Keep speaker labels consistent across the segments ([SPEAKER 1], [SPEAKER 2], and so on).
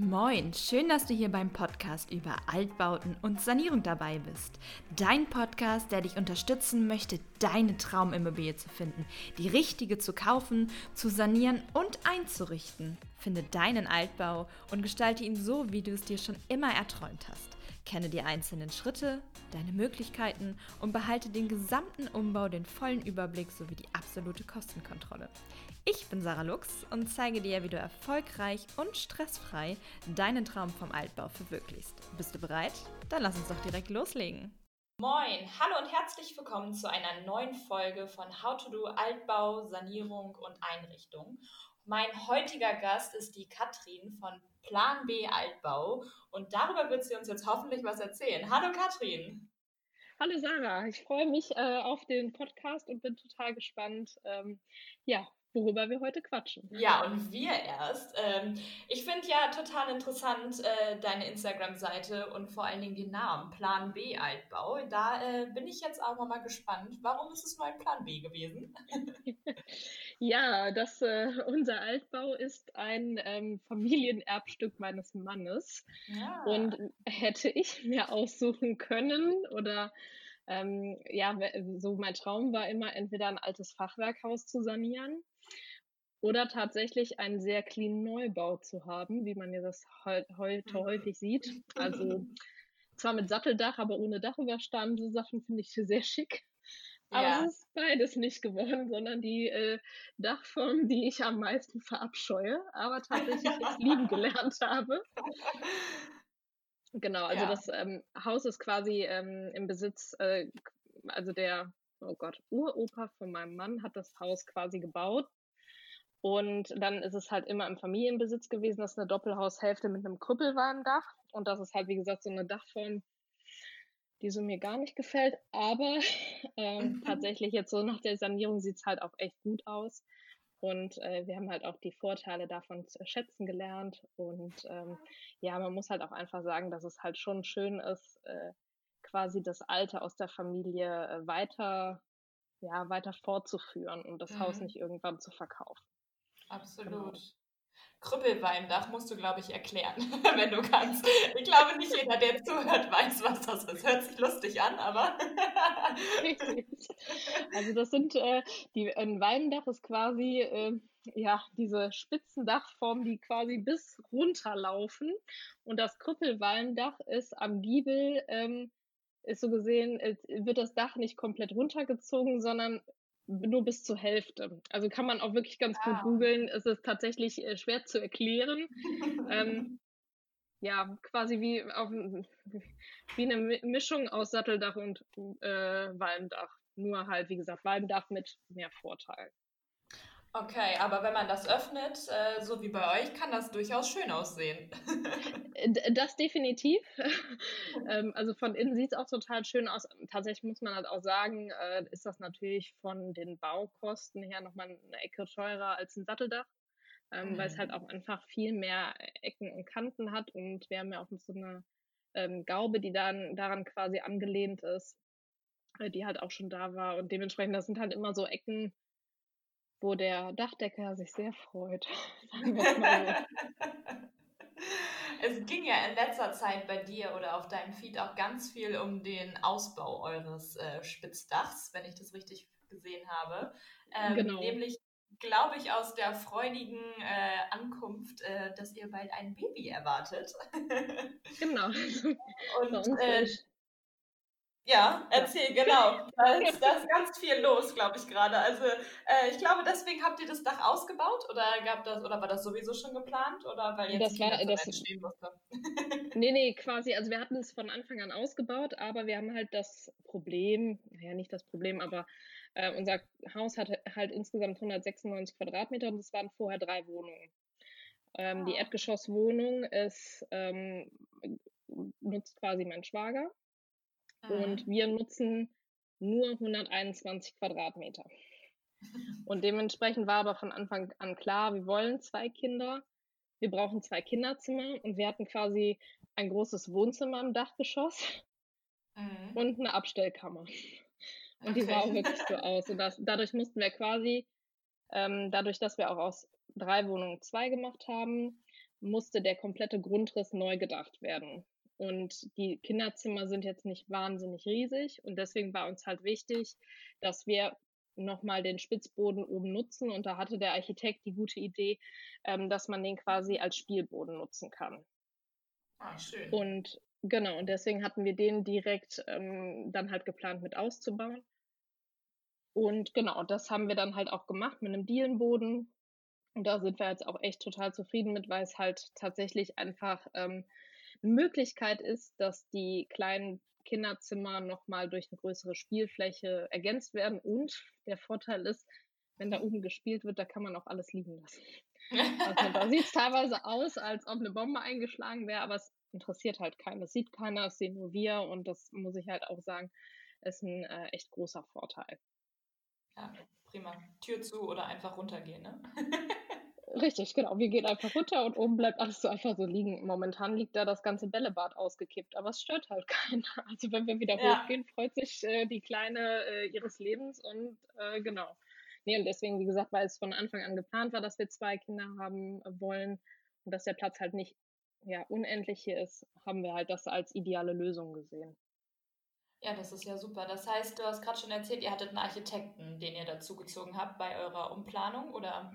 [SPEAKER 1] Moin, schön, dass du hier beim Podcast über Altbauten und Sanierung dabei bist. Dein Podcast, der dich unterstützen möchte, deine Traumimmobilie zu finden, die richtige zu kaufen, zu sanieren und einzurichten. Finde deinen Altbau und gestalte ihn so, wie du es dir schon immer erträumt hast. Kenne die einzelnen Schritte, deine Möglichkeiten und behalte den gesamten Umbau, den vollen Überblick sowie die absolute Kostenkontrolle. Ich bin Sarah Lux und zeige dir, wie du erfolgreich und stressfrei deinen Traum vom Altbau verwirklichst. Bist du bereit? Dann lass uns doch direkt loslegen.
[SPEAKER 2] Moin, hallo und herzlich willkommen zu einer neuen Folge von How to Do Altbau, Sanierung und Einrichtung. Mein heutiger Gast ist die Katrin von Plan B Altbau und darüber wird sie uns jetzt hoffentlich was erzählen. Hallo Katrin.
[SPEAKER 3] Hallo Sarah, ich freue mich äh, auf den Podcast und bin total gespannt, ähm, ja, worüber wir heute quatschen.
[SPEAKER 2] Ja, und wir erst. Ähm, ich finde ja total interessant äh, deine Instagram-Seite und vor allen Dingen den Namen Plan B Altbau. Da äh, bin ich jetzt auch mal gespannt. Warum ist es nur ein Plan B gewesen?
[SPEAKER 3] ja, das, äh, unser Altbau ist ein ähm, Familienerbstück meines Mannes. Ja. Und hätte ich mir aussuchen können oder ähm, ja, so mein Traum war immer, entweder ein altes Fachwerkhaus zu sanieren oder tatsächlich einen sehr clean Neubau zu haben, wie man ja das heute mhm. häufig sieht. Also zwar mit Satteldach, aber ohne Dachüberstand. So Sachen finde ich sehr schick. Aber ja. es ist beides nicht geworden, sondern die äh, Dachform, die ich am meisten verabscheue, aber tatsächlich jetzt lieben gelernt habe. Genau, also ja. das ähm, Haus ist quasi ähm, im Besitz, äh, also der, oh Gott, Uropa von meinem Mann hat das Haus quasi gebaut und dann ist es halt immer im Familienbesitz gewesen. Das ist eine Doppelhaushälfte mit einem Krüppelwalmdach. Und das ist halt, wie gesagt, so eine Dachform, die so mir gar nicht gefällt. Aber ähm, mhm. tatsächlich jetzt so nach der Sanierung sieht es halt auch echt gut aus. Und äh, wir haben halt auch die Vorteile davon zu schätzen gelernt. Und ähm, ja, man muss halt auch einfach sagen, dass es halt schon schön ist, äh, quasi das Alte aus der Familie äh, weiter, ja, weiter fortzuführen und das mhm. Haus nicht irgendwann zu verkaufen.
[SPEAKER 2] Absolut. Genau. Krüppelweindach musst du, glaube ich, erklären, wenn du kannst. Ich glaube, nicht jeder, der zuhört, weiß, was das ist. Hört sich lustig an, aber.
[SPEAKER 3] also das sind äh, die ein Walmdach ist quasi äh, ja diese Spitzendachform, die quasi bis runterlaufen. Und das Krüppelwalmdach ist am Giebel ähm, ist so gesehen, wird das Dach nicht komplett runtergezogen, sondern nur bis zur Hälfte. Also kann man auch wirklich ganz ah. gut googeln. Es ist tatsächlich äh, schwer zu erklären. ähm, ja, quasi wie, auf, wie eine Mischung aus Satteldach und äh, Walmdach. Nur halt, wie gesagt, Walmdach mit mehr Vorteil.
[SPEAKER 2] Okay, aber wenn man das öffnet, äh, so wie bei euch, kann das durchaus schön aussehen.
[SPEAKER 3] das definitiv. ähm, also von innen sieht es auch total schön aus. Tatsächlich muss man halt auch sagen, äh, ist das natürlich von den Baukosten her nochmal eine Ecke teurer als ein Satteldach. Ähm, mhm. Weil es halt auch einfach viel mehr Ecken und Kanten hat und wir haben ja auch so eine ähm, Gaube, die dann daran quasi angelehnt ist, äh, die halt auch schon da war und dementsprechend, das sind halt immer so Ecken, wo der Dachdecker sich sehr freut.
[SPEAKER 2] es ging ja in letzter Zeit bei dir oder auf deinem Feed auch ganz viel um den Ausbau eures äh, Spitzdachs, wenn ich das richtig gesehen habe. Ähm, genau. Nämlich, glaube ich, aus der freudigen äh, Ankunft, äh, dass ihr bald ein Baby erwartet.
[SPEAKER 3] genau.
[SPEAKER 2] Und ja, erzähl, genau. Da ist, da ist ganz viel los, glaube ich, gerade. Also äh, ich glaube, deswegen habt ihr das Dach ausgebaut oder gab das, oder war das sowieso schon geplant? Oder weil jetzt
[SPEAKER 3] das war, das entstehen musste? nee, nee, quasi, also wir hatten es von Anfang an ausgebaut, aber wir haben halt das Problem, naja, nicht das Problem, aber äh, unser Haus hat halt insgesamt 196 Quadratmeter und es waren vorher drei Wohnungen. Ähm, ah. Die Erdgeschosswohnung ist, ähm, nutzt quasi mein Schwager. Und mhm. wir nutzen nur 121 Quadratmeter. Und dementsprechend war aber von Anfang an klar, wir wollen zwei Kinder, wir brauchen zwei Kinderzimmer und wir hatten quasi ein großes Wohnzimmer im Dachgeschoss mhm. und eine Abstellkammer. Und okay. die sah auch wirklich so aus. Und das, dadurch mussten wir quasi, ähm, dadurch, dass wir auch aus drei Wohnungen zwei gemacht haben, musste der komplette Grundriss neu gedacht werden. Und die Kinderzimmer sind jetzt nicht wahnsinnig riesig und deswegen war uns halt wichtig, dass wir nochmal den Spitzboden oben nutzen und da hatte der Architekt die gute Idee, ähm, dass man den quasi als Spielboden nutzen kann.
[SPEAKER 2] Ah, schön.
[SPEAKER 3] Und genau, und deswegen hatten wir den direkt ähm, dann halt geplant mit auszubauen. Und genau, das haben wir dann halt auch gemacht mit einem Dielenboden. Und da sind wir jetzt auch echt total zufrieden mit, weil es halt tatsächlich einfach ähm, eine Möglichkeit ist, dass die kleinen Kinderzimmer nochmal durch eine größere Spielfläche ergänzt werden. Und der Vorteil ist, wenn da oben gespielt wird, da kann man auch alles liegen lassen. Also da sieht es teilweise aus, als ob eine Bombe eingeschlagen wäre, aber es interessiert halt keinen. Das sieht keiner, das sehen nur wir und das muss ich halt auch sagen, ist ein äh, echt großer Vorteil.
[SPEAKER 2] Ja, prima. Tür zu oder einfach runtergehen, ne?
[SPEAKER 3] Richtig, genau. Wir gehen einfach runter und oben bleibt alles so einfach so liegen. Momentan liegt da das ganze Bällebad ausgekippt, aber es stört halt keiner. Also wenn wir wieder ja. hochgehen, freut sich äh, die Kleine äh, ihres Lebens und äh, genau. Nee, und deswegen, wie gesagt, weil es von Anfang an geplant war, dass wir zwei Kinder haben wollen und dass der Platz halt nicht ja, unendlich hier ist, haben wir halt das als ideale Lösung gesehen.
[SPEAKER 2] Ja, das ist ja super. Das heißt, du hast gerade schon erzählt, ihr hattet einen Architekten, den ihr dazugezogen habt bei eurer Umplanung, oder?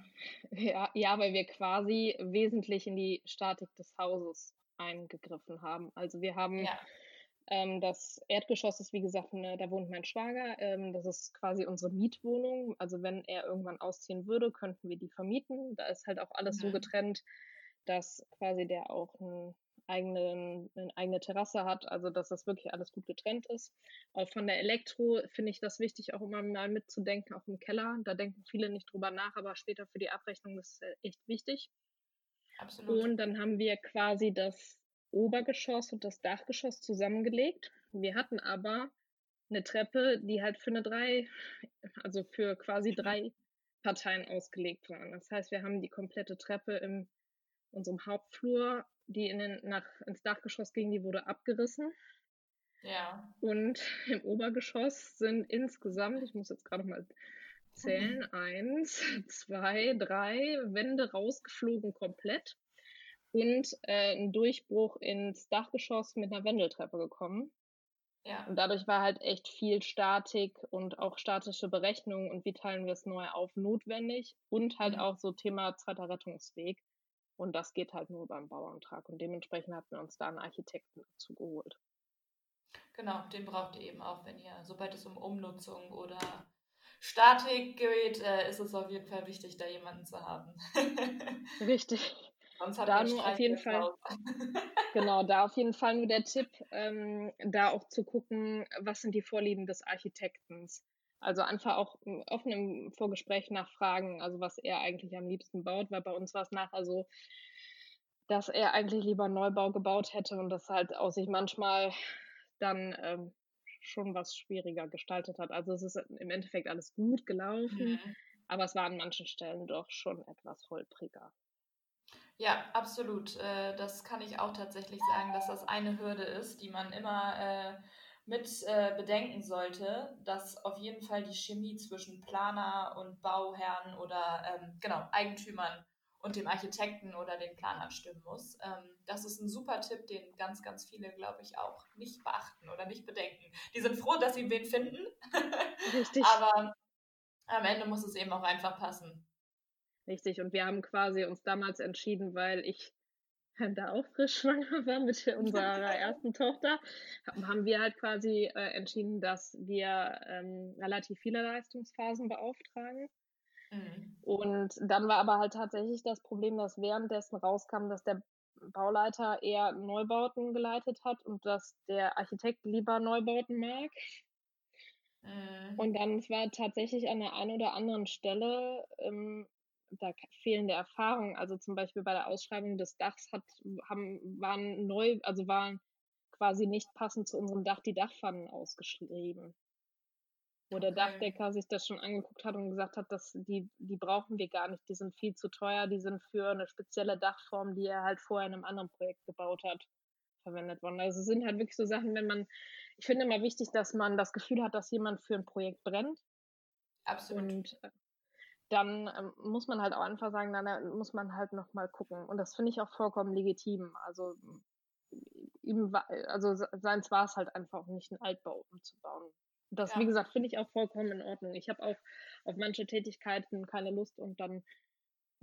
[SPEAKER 3] Ja, ja, weil wir quasi wesentlich in die Statik des Hauses eingegriffen haben. Also wir haben ja. ähm, das Erdgeschoss ist, wie gesagt, ne, da wohnt mein Schwager. Ähm, das ist quasi unsere Mietwohnung. Also wenn er irgendwann ausziehen würde, könnten wir die vermieten. Da ist halt auch alles mhm. so getrennt, dass quasi der auch ein eigenen, eine eigene Terrasse hat, also dass das wirklich alles gut getrennt ist. Auch von der Elektro finde ich das wichtig, auch immer mal mitzudenken, auch im Keller. Da denken viele nicht drüber nach, aber später für die Abrechnung ist es echt wichtig. Absolut. Und dann haben wir quasi das Obergeschoss und das Dachgeschoss zusammengelegt. Wir hatten aber eine Treppe, die halt für eine drei, also für quasi drei Parteien ausgelegt waren. Das heißt, wir haben die komplette Treppe in unserem Hauptflur die in den, nach, ins Dachgeschoss ging, die wurde abgerissen.
[SPEAKER 2] Ja.
[SPEAKER 3] Und im Obergeschoss sind insgesamt, ich muss jetzt gerade mal zählen, mhm. eins, zwei, drei Wände rausgeflogen komplett und äh, ein Durchbruch ins Dachgeschoss mit einer Wendeltreppe gekommen. Ja. Und dadurch war halt echt viel Statik und auch statische Berechnungen und wie teilen wir es neu auf notwendig und halt mhm. auch so Thema zweiter Rettungsweg. Und das geht halt nur beim Bauantrag. Und dementsprechend hatten wir uns da einen Architekten dazu geholt.
[SPEAKER 2] Genau, den braucht ihr eben auch, wenn ihr, sobald es um Umnutzung oder Statik geht, äh, ist es auf jeden Fall wichtig, da jemanden zu haben.
[SPEAKER 3] Richtig. Sonst da nur auf jeden Fall. genau, da auf jeden Fall nur der Tipp, ähm, da auch zu gucken, was sind die Vorlieben des Architektens. Also einfach auch offen im Vorgespräch nachfragen, also was er eigentlich am liebsten baut, weil bei uns war es nachher so, dass er eigentlich lieber Neubau gebaut hätte und das halt aus sich manchmal dann ähm, schon was schwieriger gestaltet hat. Also es ist im Endeffekt alles gut gelaufen, mhm. aber es war an manchen Stellen doch schon etwas holpriger.
[SPEAKER 2] Ja, absolut. Äh, das kann ich auch tatsächlich sagen, dass das eine Hürde ist, die man immer äh, mit äh, bedenken sollte, dass auf jeden Fall die Chemie zwischen Planer und Bauherren oder ähm, genau Eigentümern und dem Architekten oder den Planern stimmen muss. Ähm, das ist ein super Tipp, den ganz, ganz viele, glaube ich, auch nicht beachten oder nicht bedenken. Die sind froh, dass sie wen finden, Richtig. aber am Ende muss es eben auch einfach passen.
[SPEAKER 3] Richtig, und wir haben quasi uns damals entschieden, weil ich da auch frisch schwanger war mit unserer ersten Tochter, haben wir halt quasi äh, entschieden, dass wir ähm, relativ viele Leistungsphasen beauftragen. Mhm. Und dann war aber halt tatsächlich das Problem, dass währenddessen rauskam, dass der Bauleiter eher Neubauten geleitet hat und dass der Architekt lieber Neubauten mag. Mhm. Und dann war tatsächlich an der einen oder anderen Stelle ähm, da fehlende Erfahrung. Also zum Beispiel bei der Ausschreibung des Dachs hat, haben, waren neu, also waren quasi nicht passend zu unserem Dach die Dachpfannen ausgeschrieben. Wo der Dachdecker sich das schon angeguckt hat und gesagt hat, dass die, die brauchen wir gar nicht, die sind viel zu teuer, die sind für eine spezielle Dachform, die er halt vorher in einem anderen Projekt gebaut hat, verwendet worden. Also es sind halt wirklich so Sachen, wenn man, ich finde immer wichtig, dass man das Gefühl hat, dass jemand für ein Projekt brennt.
[SPEAKER 2] Absolut.
[SPEAKER 3] Und äh, dann ähm, muss man halt auch einfach sagen, dann muss man halt nochmal gucken. Und das finde ich auch vollkommen legitim. Also, ihm also seins war es halt einfach nicht einen Altbau umzubauen. Das, ja. wie gesagt, finde ich auch vollkommen in Ordnung. Ich habe auch auf manche Tätigkeiten keine Lust und dann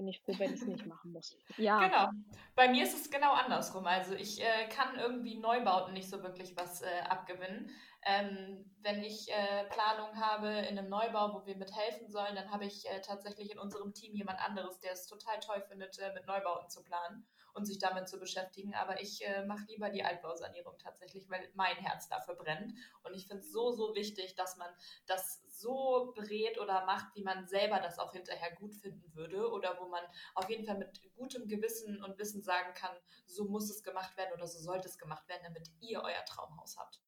[SPEAKER 3] bin ich froh, wenn ich es nicht machen muss.
[SPEAKER 2] Ja. Genau. Bei mir ist es genau andersrum. Also ich äh, kann irgendwie Neubauten nicht so wirklich was äh, abgewinnen. Ähm, wenn ich äh, Planung habe in einem Neubau, wo wir mithelfen sollen, dann habe ich äh, tatsächlich in unserem Team jemand anderes, der es total toll findet, äh, mit Neubauten zu planen und sich damit zu beschäftigen. Aber ich äh, mache lieber die Altbausanierung tatsächlich, weil mein Herz dafür brennt. Und ich finde es so, so wichtig, dass man das so berät oder macht, wie man selber das auch hinterher gut finden würde oder wo man auf jeden Fall mit gutem Gewissen und Wissen sagen kann, so muss es gemacht werden oder so sollte es gemacht werden, damit ihr euer Traumhaus habt.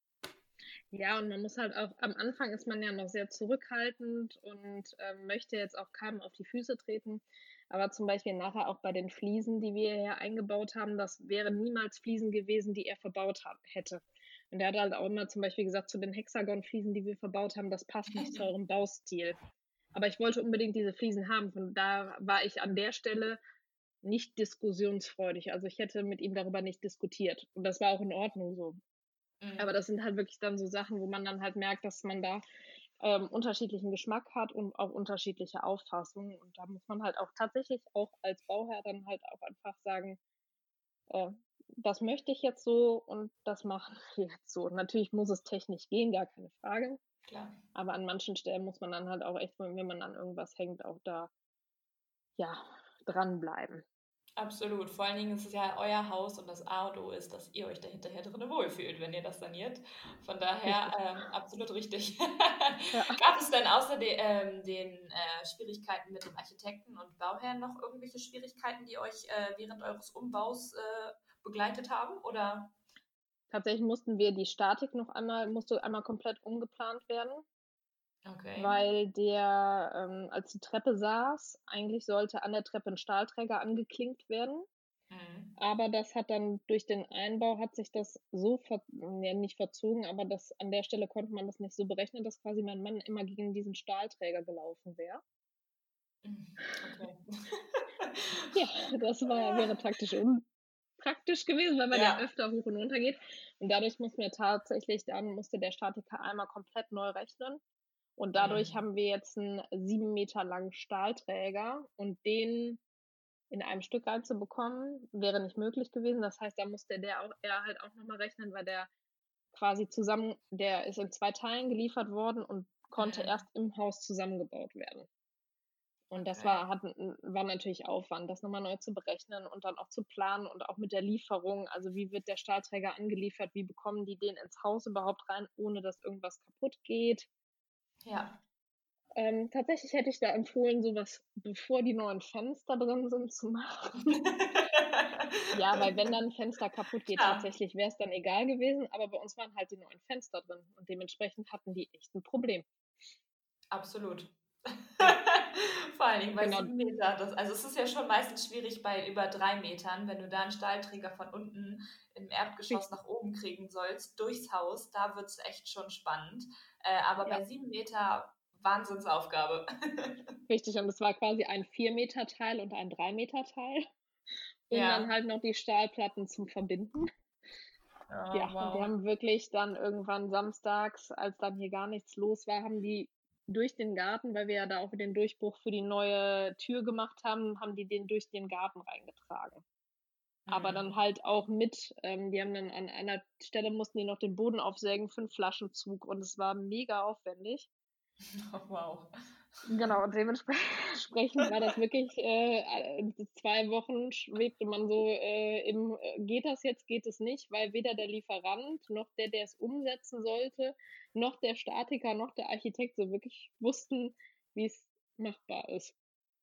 [SPEAKER 3] Ja, und man muss halt auch, am Anfang ist man ja noch sehr zurückhaltend und äh, möchte jetzt auch keinem auf die Füße treten. Aber zum Beispiel nachher auch bei den Fliesen, die wir hier eingebaut haben, das wären niemals Fliesen gewesen, die er verbaut hat, hätte. Und er hat halt auch immer zum Beispiel gesagt, zu den Hexagon-Fliesen, die wir verbaut haben, das passt nicht zu eurem Baustil. Aber ich wollte unbedingt diese Fliesen haben. Von da war ich an der Stelle nicht diskussionsfreudig. Also ich hätte mit ihm darüber nicht diskutiert. Und das war auch in Ordnung so. Mhm. Aber das sind halt wirklich dann so Sachen, wo man dann halt merkt, dass man da ähm, unterschiedlichen Geschmack hat und auch unterschiedliche Auffassungen. Und da muss man halt auch tatsächlich auch als Bauherr dann halt auch einfach sagen, äh, das möchte ich jetzt so und das machen wir jetzt so. natürlich muss es technisch gehen, gar keine Frage. Klar. Aber an manchen Stellen muss man dann halt auch echt, wenn man an irgendwas hängt, auch da ja dranbleiben.
[SPEAKER 2] Absolut. Vor allen Dingen ist es ja euer Haus und das A und O ist, dass ihr euch da hinterher drin wohlfühlt, wenn ihr das saniert. Von daher ähm, absolut richtig. ja. Gab es denn außer de, ähm, den äh, Schwierigkeiten mit dem Architekten und Bauherrn noch irgendwelche Schwierigkeiten, die euch äh, während eures Umbaus äh, begleitet haben? Oder?
[SPEAKER 3] Tatsächlich mussten wir die Statik noch einmal, musste einmal komplett umgeplant werden. Okay. Weil der, ähm, als die Treppe saß, eigentlich sollte an der Treppe ein Stahlträger angeklinkt werden. Mhm. Aber das hat dann durch den Einbau hat sich das so ver ja, nicht verzogen, aber das an der Stelle konnte man das nicht so berechnen, dass quasi mein Mann immer gegen diesen Stahlträger gelaufen wäre. Mhm. Okay. ja, das war, wäre praktisch unpraktisch gewesen, weil man ja. ja öfter hoch und runter geht. Und dadurch mussten wir tatsächlich, dann musste der Statiker einmal komplett neu rechnen. Und dadurch mhm. haben wir jetzt einen sieben Meter langen Stahlträger und den in einem Stück reinzubekommen, wäre nicht möglich gewesen. Das heißt, da musste der auch, er halt auch nochmal rechnen, weil der quasi zusammen, der ist in zwei Teilen geliefert worden und konnte mhm. erst im Haus zusammengebaut werden. Und das okay. war, hat, war natürlich Aufwand, das nochmal neu zu berechnen und dann auch zu planen und auch mit der Lieferung. Also wie wird der Stahlträger angeliefert? Wie bekommen die den ins Haus überhaupt rein, ohne dass irgendwas kaputt geht? Ja. Ähm, tatsächlich hätte ich da empfohlen, sowas, bevor die neuen Fenster drin sind, zu machen. ja, weil wenn dann ein Fenster kaputt geht, ja. tatsächlich wäre es dann egal gewesen, aber bei uns waren halt die neuen Fenster drin und dementsprechend hatten die echt ein Problem.
[SPEAKER 2] Absolut. Vor allen Dingen bei genau. sieben Meter. Das, also es ist ja schon meistens schwierig bei über drei Metern, wenn du da einen Stahlträger von unten im Erdgeschoss nach oben kriegen sollst, durchs Haus, da wird es echt schon spannend. Äh, aber ja. bei sieben Meter Wahnsinnsaufgabe.
[SPEAKER 3] Richtig, und es war quasi ein vier Meter Teil und ein drei Meter Teil. Und ja. dann halt noch die Stahlplatten zum Verbinden. Oh, ja, wow. und wir haben wirklich dann irgendwann samstags, als dann hier gar nichts los war, haben die durch den Garten, weil wir ja da auch den Durchbruch für die neue Tür gemacht haben, haben die den durch den Garten reingetragen. Mhm. Aber dann halt auch mit, ähm, die haben dann an einer Stelle mussten die noch den Boden aufsägen für einen Flaschenzug und es war mega aufwendig.
[SPEAKER 2] Oh, wow.
[SPEAKER 3] Genau, und dementsprechend war das wirklich äh, zwei Wochen schwebte man so äh, im, äh, geht das jetzt, geht es nicht, weil weder der Lieferant noch der, der es umsetzen sollte, noch der Statiker, noch der Architekt so wirklich wussten, wie es machbar ist.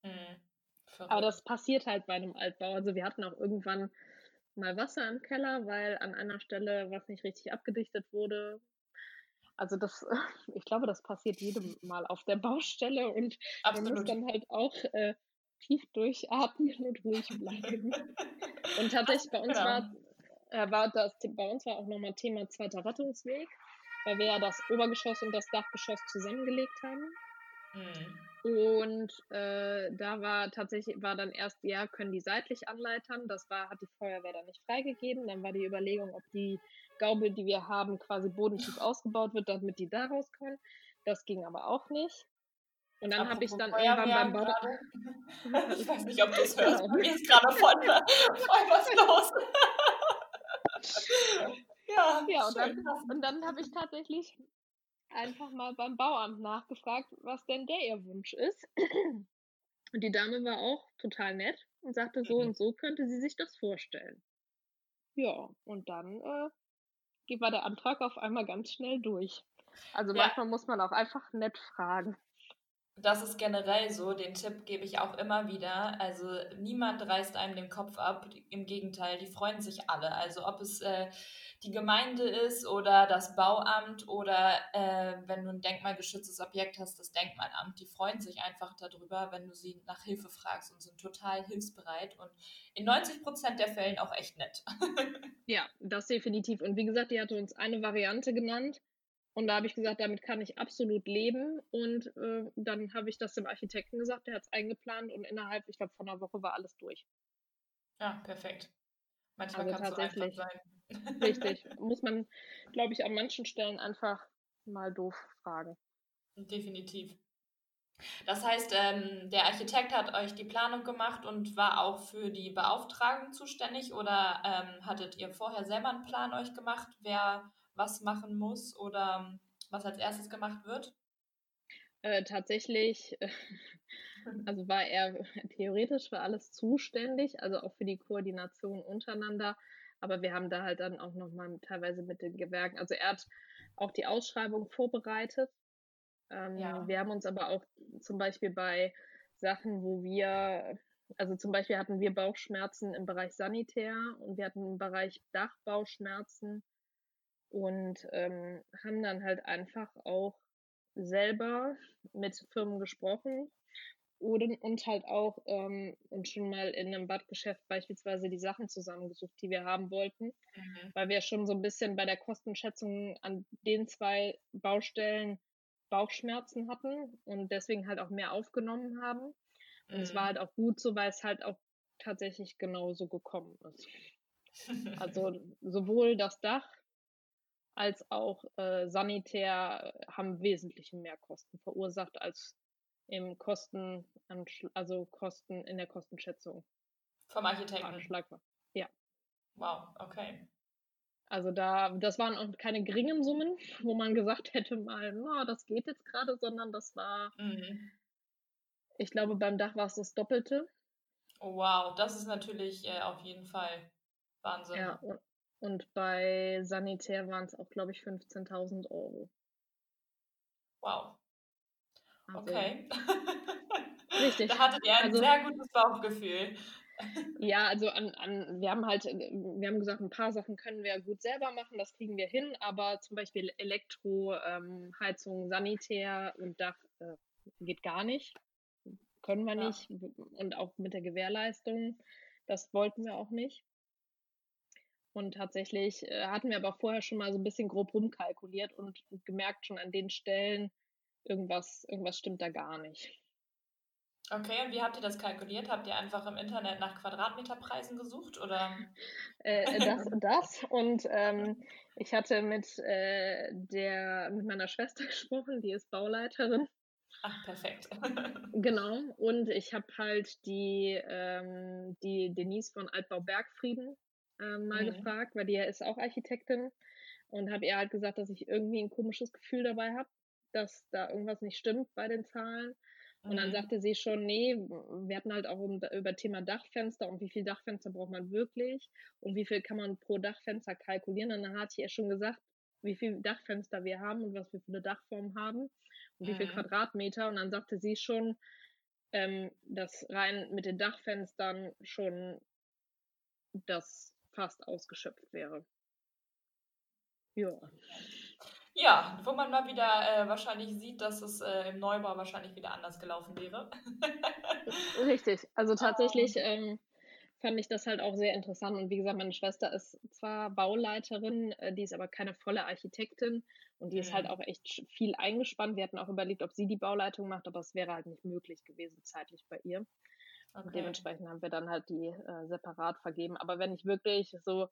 [SPEAKER 3] Mhm. Aber das passiert halt bei einem Altbau. Also wir hatten auch irgendwann mal Wasser im Keller, weil an einer Stelle was nicht richtig abgedichtet wurde. Also das, ich glaube, das passiert jedem Mal auf der Baustelle und Absolut. man muss dann halt auch äh, tief durchatmen und ruhig bleiben. und tatsächlich bei uns genau. war, äh, war das, bei uns war auch nochmal Thema zweiter Rettungsweg, weil wir ja das Obergeschoss und das Dachgeschoss zusammengelegt haben. Mhm. Und äh, da war tatsächlich, war dann erst, ja, können die seitlich anleitern. Das war, hat die Feuerwehr dann nicht freigegeben. Dann war die Überlegung, ob die Gaube, die wir haben, quasi bodentief ausgebaut wird, damit die da raus können. Das ging aber auch nicht. Und dann habe ich dann irgendwann beim Bau.
[SPEAKER 2] ich weiß nicht, ob du es hörst. Genau. Mir ist gerade voll, voll was los.
[SPEAKER 3] ja, ja und dann, und dann habe ich tatsächlich einfach mal beim Bauamt nachgefragt, was denn der ihr Wunsch ist. Und die Dame war auch total nett und sagte, so mhm. und so könnte sie sich das vorstellen. Ja, und dann äh, war der Antrag auf einmal ganz schnell durch. Also ja. manchmal muss man auch einfach nett fragen.
[SPEAKER 2] Das ist generell so, den Tipp gebe ich auch immer wieder. Also niemand reißt einem den Kopf ab. Im Gegenteil, die freuen sich alle. Also ob es äh, die Gemeinde ist oder das Bauamt oder äh, wenn du ein denkmalgeschütztes Objekt hast, das Denkmalamt, die freuen sich einfach darüber, wenn du sie nach Hilfe fragst und sind total hilfsbereit und in 90 Prozent der Fällen auch echt nett.
[SPEAKER 3] ja, das definitiv. Und wie gesagt, die hatte uns eine Variante genannt und da habe ich gesagt, damit kann ich absolut leben. Und äh, dann habe ich das dem Architekten gesagt, der hat es eingeplant und innerhalb, ich glaube, von einer Woche war alles durch.
[SPEAKER 2] Ja, perfekt. Manchmal also kann es so einfach sein.
[SPEAKER 3] Richtig. Muss man, glaube ich, an manchen Stellen einfach mal doof fragen.
[SPEAKER 2] Definitiv. Das heißt, ähm, der Architekt hat euch die Planung gemacht und war auch für die Beauftragung zuständig oder ähm, hattet ihr vorher selber einen Plan euch gemacht, wer was machen muss oder was als erstes gemacht wird?
[SPEAKER 3] Äh, tatsächlich, also war er theoretisch für alles zuständig, also auch für die Koordination untereinander. Aber wir haben da halt dann auch nochmal teilweise mit den Gewerken, also er hat auch die Ausschreibung vorbereitet. Ähm, ja. Wir haben uns aber auch zum Beispiel bei Sachen, wo wir, also zum Beispiel hatten wir Bauchschmerzen im Bereich Sanitär und wir hatten im Bereich Dachbauschmerzen und ähm, haben dann halt einfach auch selber mit Firmen gesprochen und, und halt auch ähm, und schon mal in einem Badgeschäft beispielsweise die Sachen zusammengesucht, die wir haben wollten, mhm. weil wir schon so ein bisschen bei der Kostenschätzung an den zwei Baustellen Bauchschmerzen hatten und deswegen halt auch mehr aufgenommen haben. Und mhm. es war mhm. halt auch gut so, weil es halt auch tatsächlich genauso gekommen ist. Also sowohl das Dach als auch äh, sanitär haben wesentliche Mehrkosten verursacht als im Kosten, also Kosten in der Kostenschätzung.
[SPEAKER 2] Vom Architekten.
[SPEAKER 3] Anschlagbar. Ja.
[SPEAKER 2] Wow, okay.
[SPEAKER 3] Also da, das waren auch keine geringen Summen, wo man gesagt hätte mal, no, das geht jetzt gerade, sondern das war, mhm. ich glaube, beim Dach war es das Doppelte.
[SPEAKER 2] Oh, wow, das ist natürlich äh, auf jeden Fall Wahnsinn.
[SPEAKER 3] Ja, und, und bei Sanitär waren es auch, glaube ich, 15.000 Euro.
[SPEAKER 2] Wow. Also, okay.
[SPEAKER 3] richtig.
[SPEAKER 2] da hattet ihr ein also, sehr gutes Bauchgefühl.
[SPEAKER 3] Ja, also an, an, wir haben halt, wir haben gesagt, ein paar Sachen können wir gut selber machen, das kriegen wir hin, aber zum Beispiel Elektro, ähm, Heizung, Sanitär und Dach äh, geht gar nicht. Können wir ja. nicht. Und auch mit der Gewährleistung, das wollten wir auch nicht. Und tatsächlich äh, hatten wir aber vorher schon mal so ein bisschen grob rumkalkuliert und gemerkt schon an den Stellen, irgendwas, irgendwas stimmt da gar nicht.
[SPEAKER 2] Okay, und wie habt ihr das kalkuliert? Habt ihr einfach im Internet nach Quadratmeterpreisen gesucht oder?
[SPEAKER 3] Äh, äh, das und das. Und ähm, ich hatte mit äh, der mit meiner Schwester gesprochen, die ist Bauleiterin.
[SPEAKER 2] Ach, perfekt.
[SPEAKER 3] genau. Und ich habe halt die, ähm, die Denise von Altbau Bergfrieden ähm, mal mhm. gefragt, weil die ja ist auch Architektin und habe ihr halt gesagt, dass ich irgendwie ein komisches Gefühl dabei habe, dass da irgendwas nicht stimmt bei den Zahlen. Und dann mhm. sagte sie schon, nee, wir hatten halt auch um, über Thema Dachfenster und wie viel Dachfenster braucht man wirklich und wie viel kann man pro Dachfenster kalkulieren. Und dann hatte ich ihr schon gesagt, wie viel Dachfenster wir haben und was wir für eine Dachform haben und wie viel mhm. Quadratmeter. Und dann sagte sie schon, ähm, dass rein mit den Dachfenstern schon das fast ausgeschöpft wäre. Ja.
[SPEAKER 2] Ja, wo man mal wieder äh, wahrscheinlich sieht, dass es äh, im Neubau wahrscheinlich wieder anders gelaufen wäre.
[SPEAKER 3] Richtig. Also tatsächlich, ähm, fand ich das halt auch sehr interessant. Und wie gesagt, meine Schwester ist zwar Bauleiterin, äh, die ist aber keine volle Architektin und die mhm. ist halt mhm. auch echt viel eingespannt. Wir hatten auch überlegt, ob sie die Bauleitung macht, aber es wäre halt nicht möglich gewesen zeitlich bei ihr. Okay. Und dementsprechend haben wir dann halt die äh, separat vergeben. Aber wenn ich wirklich so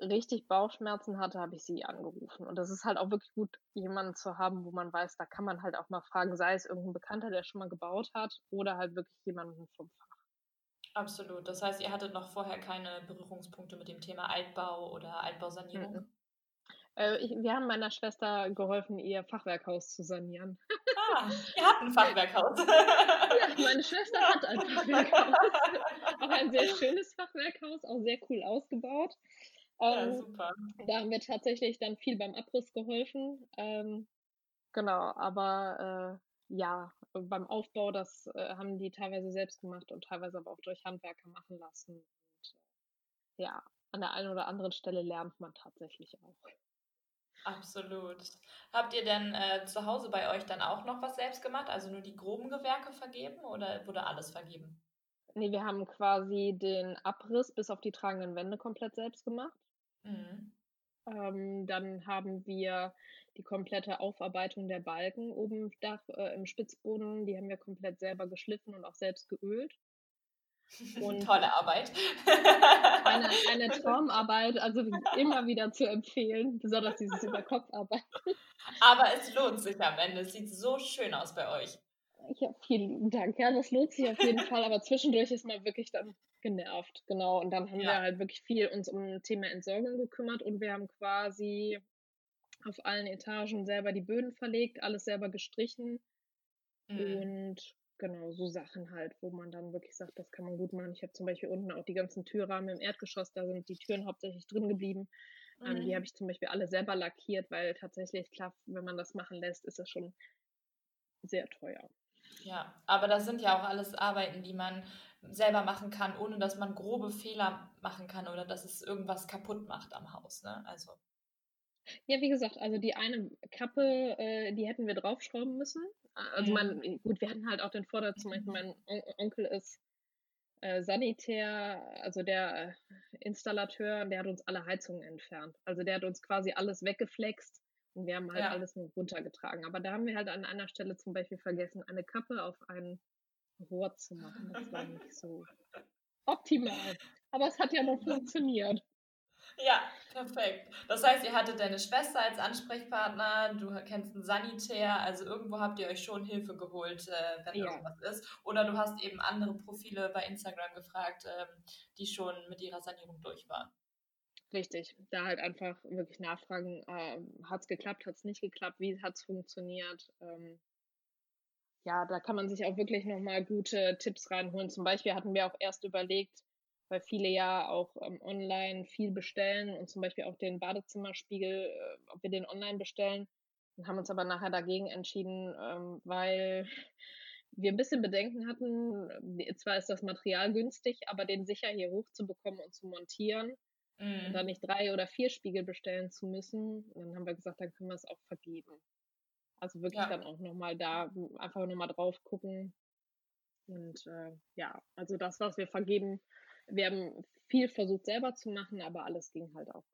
[SPEAKER 3] richtig Bauchschmerzen hatte, habe ich sie angerufen. Und das ist halt auch wirklich gut, jemanden zu haben, wo man weiß, da kann man halt auch mal fragen, sei es irgendein Bekannter, der schon mal gebaut hat, oder halt wirklich jemanden vom Fach.
[SPEAKER 2] Absolut. Das heißt, ihr hattet noch vorher keine Berührungspunkte mit dem Thema Altbau oder Altbausanierung? Mhm.
[SPEAKER 3] Äh, ich, wir haben meiner Schwester geholfen, ihr Fachwerkhaus zu sanieren.
[SPEAKER 2] Ah, ihr habt ein Fachwerkhaus.
[SPEAKER 3] ja, meine Schwester hat ein Fachwerkhaus. auch ein sehr schönes Fachwerkhaus, auch sehr cool ausgebaut.
[SPEAKER 2] Ähm, ja, super.
[SPEAKER 3] Da haben wir tatsächlich dann viel beim Abriss geholfen. Ähm, genau, aber äh, ja, beim Aufbau, das äh, haben die teilweise selbst gemacht und teilweise aber auch durch Handwerker machen lassen. Und ja, an der einen oder anderen Stelle lernt man tatsächlich auch.
[SPEAKER 2] Absolut. Habt ihr denn äh, zu Hause bei euch dann auch noch was selbst gemacht? Also nur die groben Gewerke vergeben oder wurde alles vergeben?
[SPEAKER 3] Nee, wir haben quasi den Abriss bis auf die tragenden Wände komplett selbst gemacht. Mhm. Ähm, dann haben wir die komplette Aufarbeitung der Balken oben im Dach, äh, im Spitzboden, die haben wir komplett selber geschliffen und auch selbst geölt.
[SPEAKER 2] Und Tolle Arbeit.
[SPEAKER 3] eine, eine Traumarbeit, also immer wieder zu empfehlen, besonders dieses Überkopfarbeit.
[SPEAKER 2] Aber es lohnt sich am Ende. Es sieht so schön aus bei euch.
[SPEAKER 3] Ja, vielen Dank. Ja, das lohnt sich auf jeden Fall, aber zwischendurch ist man wirklich dann genervt, genau. Und dann haben ja. wir halt wirklich viel uns um das Thema Entsorgung gekümmert und wir haben quasi auf allen Etagen selber die Böden verlegt, alles selber gestrichen mhm. und genau so Sachen halt, wo man dann wirklich sagt, das kann man gut machen. Ich habe zum Beispiel unten auch die ganzen Türrahmen im Erdgeschoss, da sind die Türen hauptsächlich drin geblieben. Mhm. Ähm, die habe ich zum Beispiel alle selber lackiert, weil tatsächlich, klar, wenn man das machen lässt, ist es schon sehr teuer.
[SPEAKER 2] Ja, aber das sind ja auch alles Arbeiten, die man selber machen kann, ohne dass man grobe Fehler machen kann oder dass es irgendwas kaputt macht am Haus. Ne? Also.
[SPEAKER 3] Ja, wie gesagt, also die eine Kappe, äh, die hätten wir draufschrauben müssen. Also mhm. man, gut, wir hatten halt auch den Vorteil, zum Beispiel mein On Onkel ist äh, Sanitär, also der Installateur, der hat uns alle Heizungen entfernt. Also der hat uns quasi alles weggeflext und wir haben halt ja. alles nur runtergetragen. Aber da haben wir halt an einer Stelle zum Beispiel vergessen, eine Kappe auf einen Rohr zu machen. Das war nicht so optimal. Aber es hat ja noch funktioniert.
[SPEAKER 2] Ja, perfekt. Das heißt, ihr hattet deine Schwester als Ansprechpartner, du kennst einen Sanitär, also irgendwo habt ihr euch schon Hilfe geholt, äh, wenn ja. irgendwas ist. Oder du hast eben andere Profile bei Instagram gefragt, ähm, die schon mit ihrer Sanierung durch waren.
[SPEAKER 3] Richtig, da halt einfach wirklich nachfragen, äh, hat es geklappt, hat es nicht geklappt, wie hat es funktioniert. Ähm, ja, da kann man sich auch wirklich nochmal gute Tipps reinholen. Zum Beispiel hatten wir auch erst überlegt, weil viele ja auch ähm, online viel bestellen und zum Beispiel auch den Badezimmerspiegel, äh, ob wir den online bestellen. Und haben uns aber nachher dagegen entschieden, ähm, weil wir ein bisschen Bedenken hatten. Zwar ist das Material günstig, aber den sicher hier hochzubekommen und zu montieren mhm. und dann nicht drei oder vier Spiegel bestellen zu müssen. Und dann haben wir gesagt, dann können wir es auch vergeben. Also wirklich ja. dann auch nochmal da einfach nochmal drauf gucken. Und äh, ja, also das, was wir vergeben, wir haben viel versucht selber zu machen, aber alles ging halt auch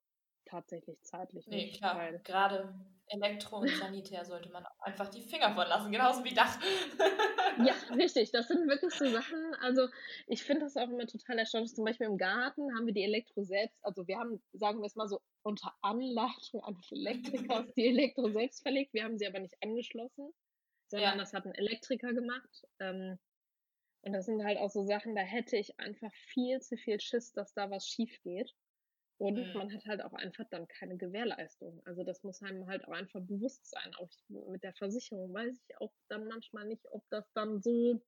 [SPEAKER 3] tatsächlich zeitlich
[SPEAKER 2] nee, nicht. Klar. Gerade Elektro und Sanitär sollte man auch einfach die Finger von lassen, genauso wie Dach.
[SPEAKER 3] ja, richtig. Das sind wirklich so Sachen. Also ich finde das auch immer total erstaunlich. Zum Beispiel im Garten haben wir die Elektro selbst, also wir haben, sagen wir es mal so, unter Anleitung eines Elektrikers die Elektro selbst verlegt. Wir haben sie aber nicht angeschlossen, sondern ja. das hat ein Elektriker gemacht. Ähm, und das sind halt auch so Sachen, da hätte ich einfach viel zu viel Schiss, dass da was schief geht. Und mhm. man hat halt auch einfach dann keine Gewährleistung. Also das muss einem halt auch einfach bewusst sein. Auch mit der Versicherung weiß ich auch dann manchmal nicht, ob das dann so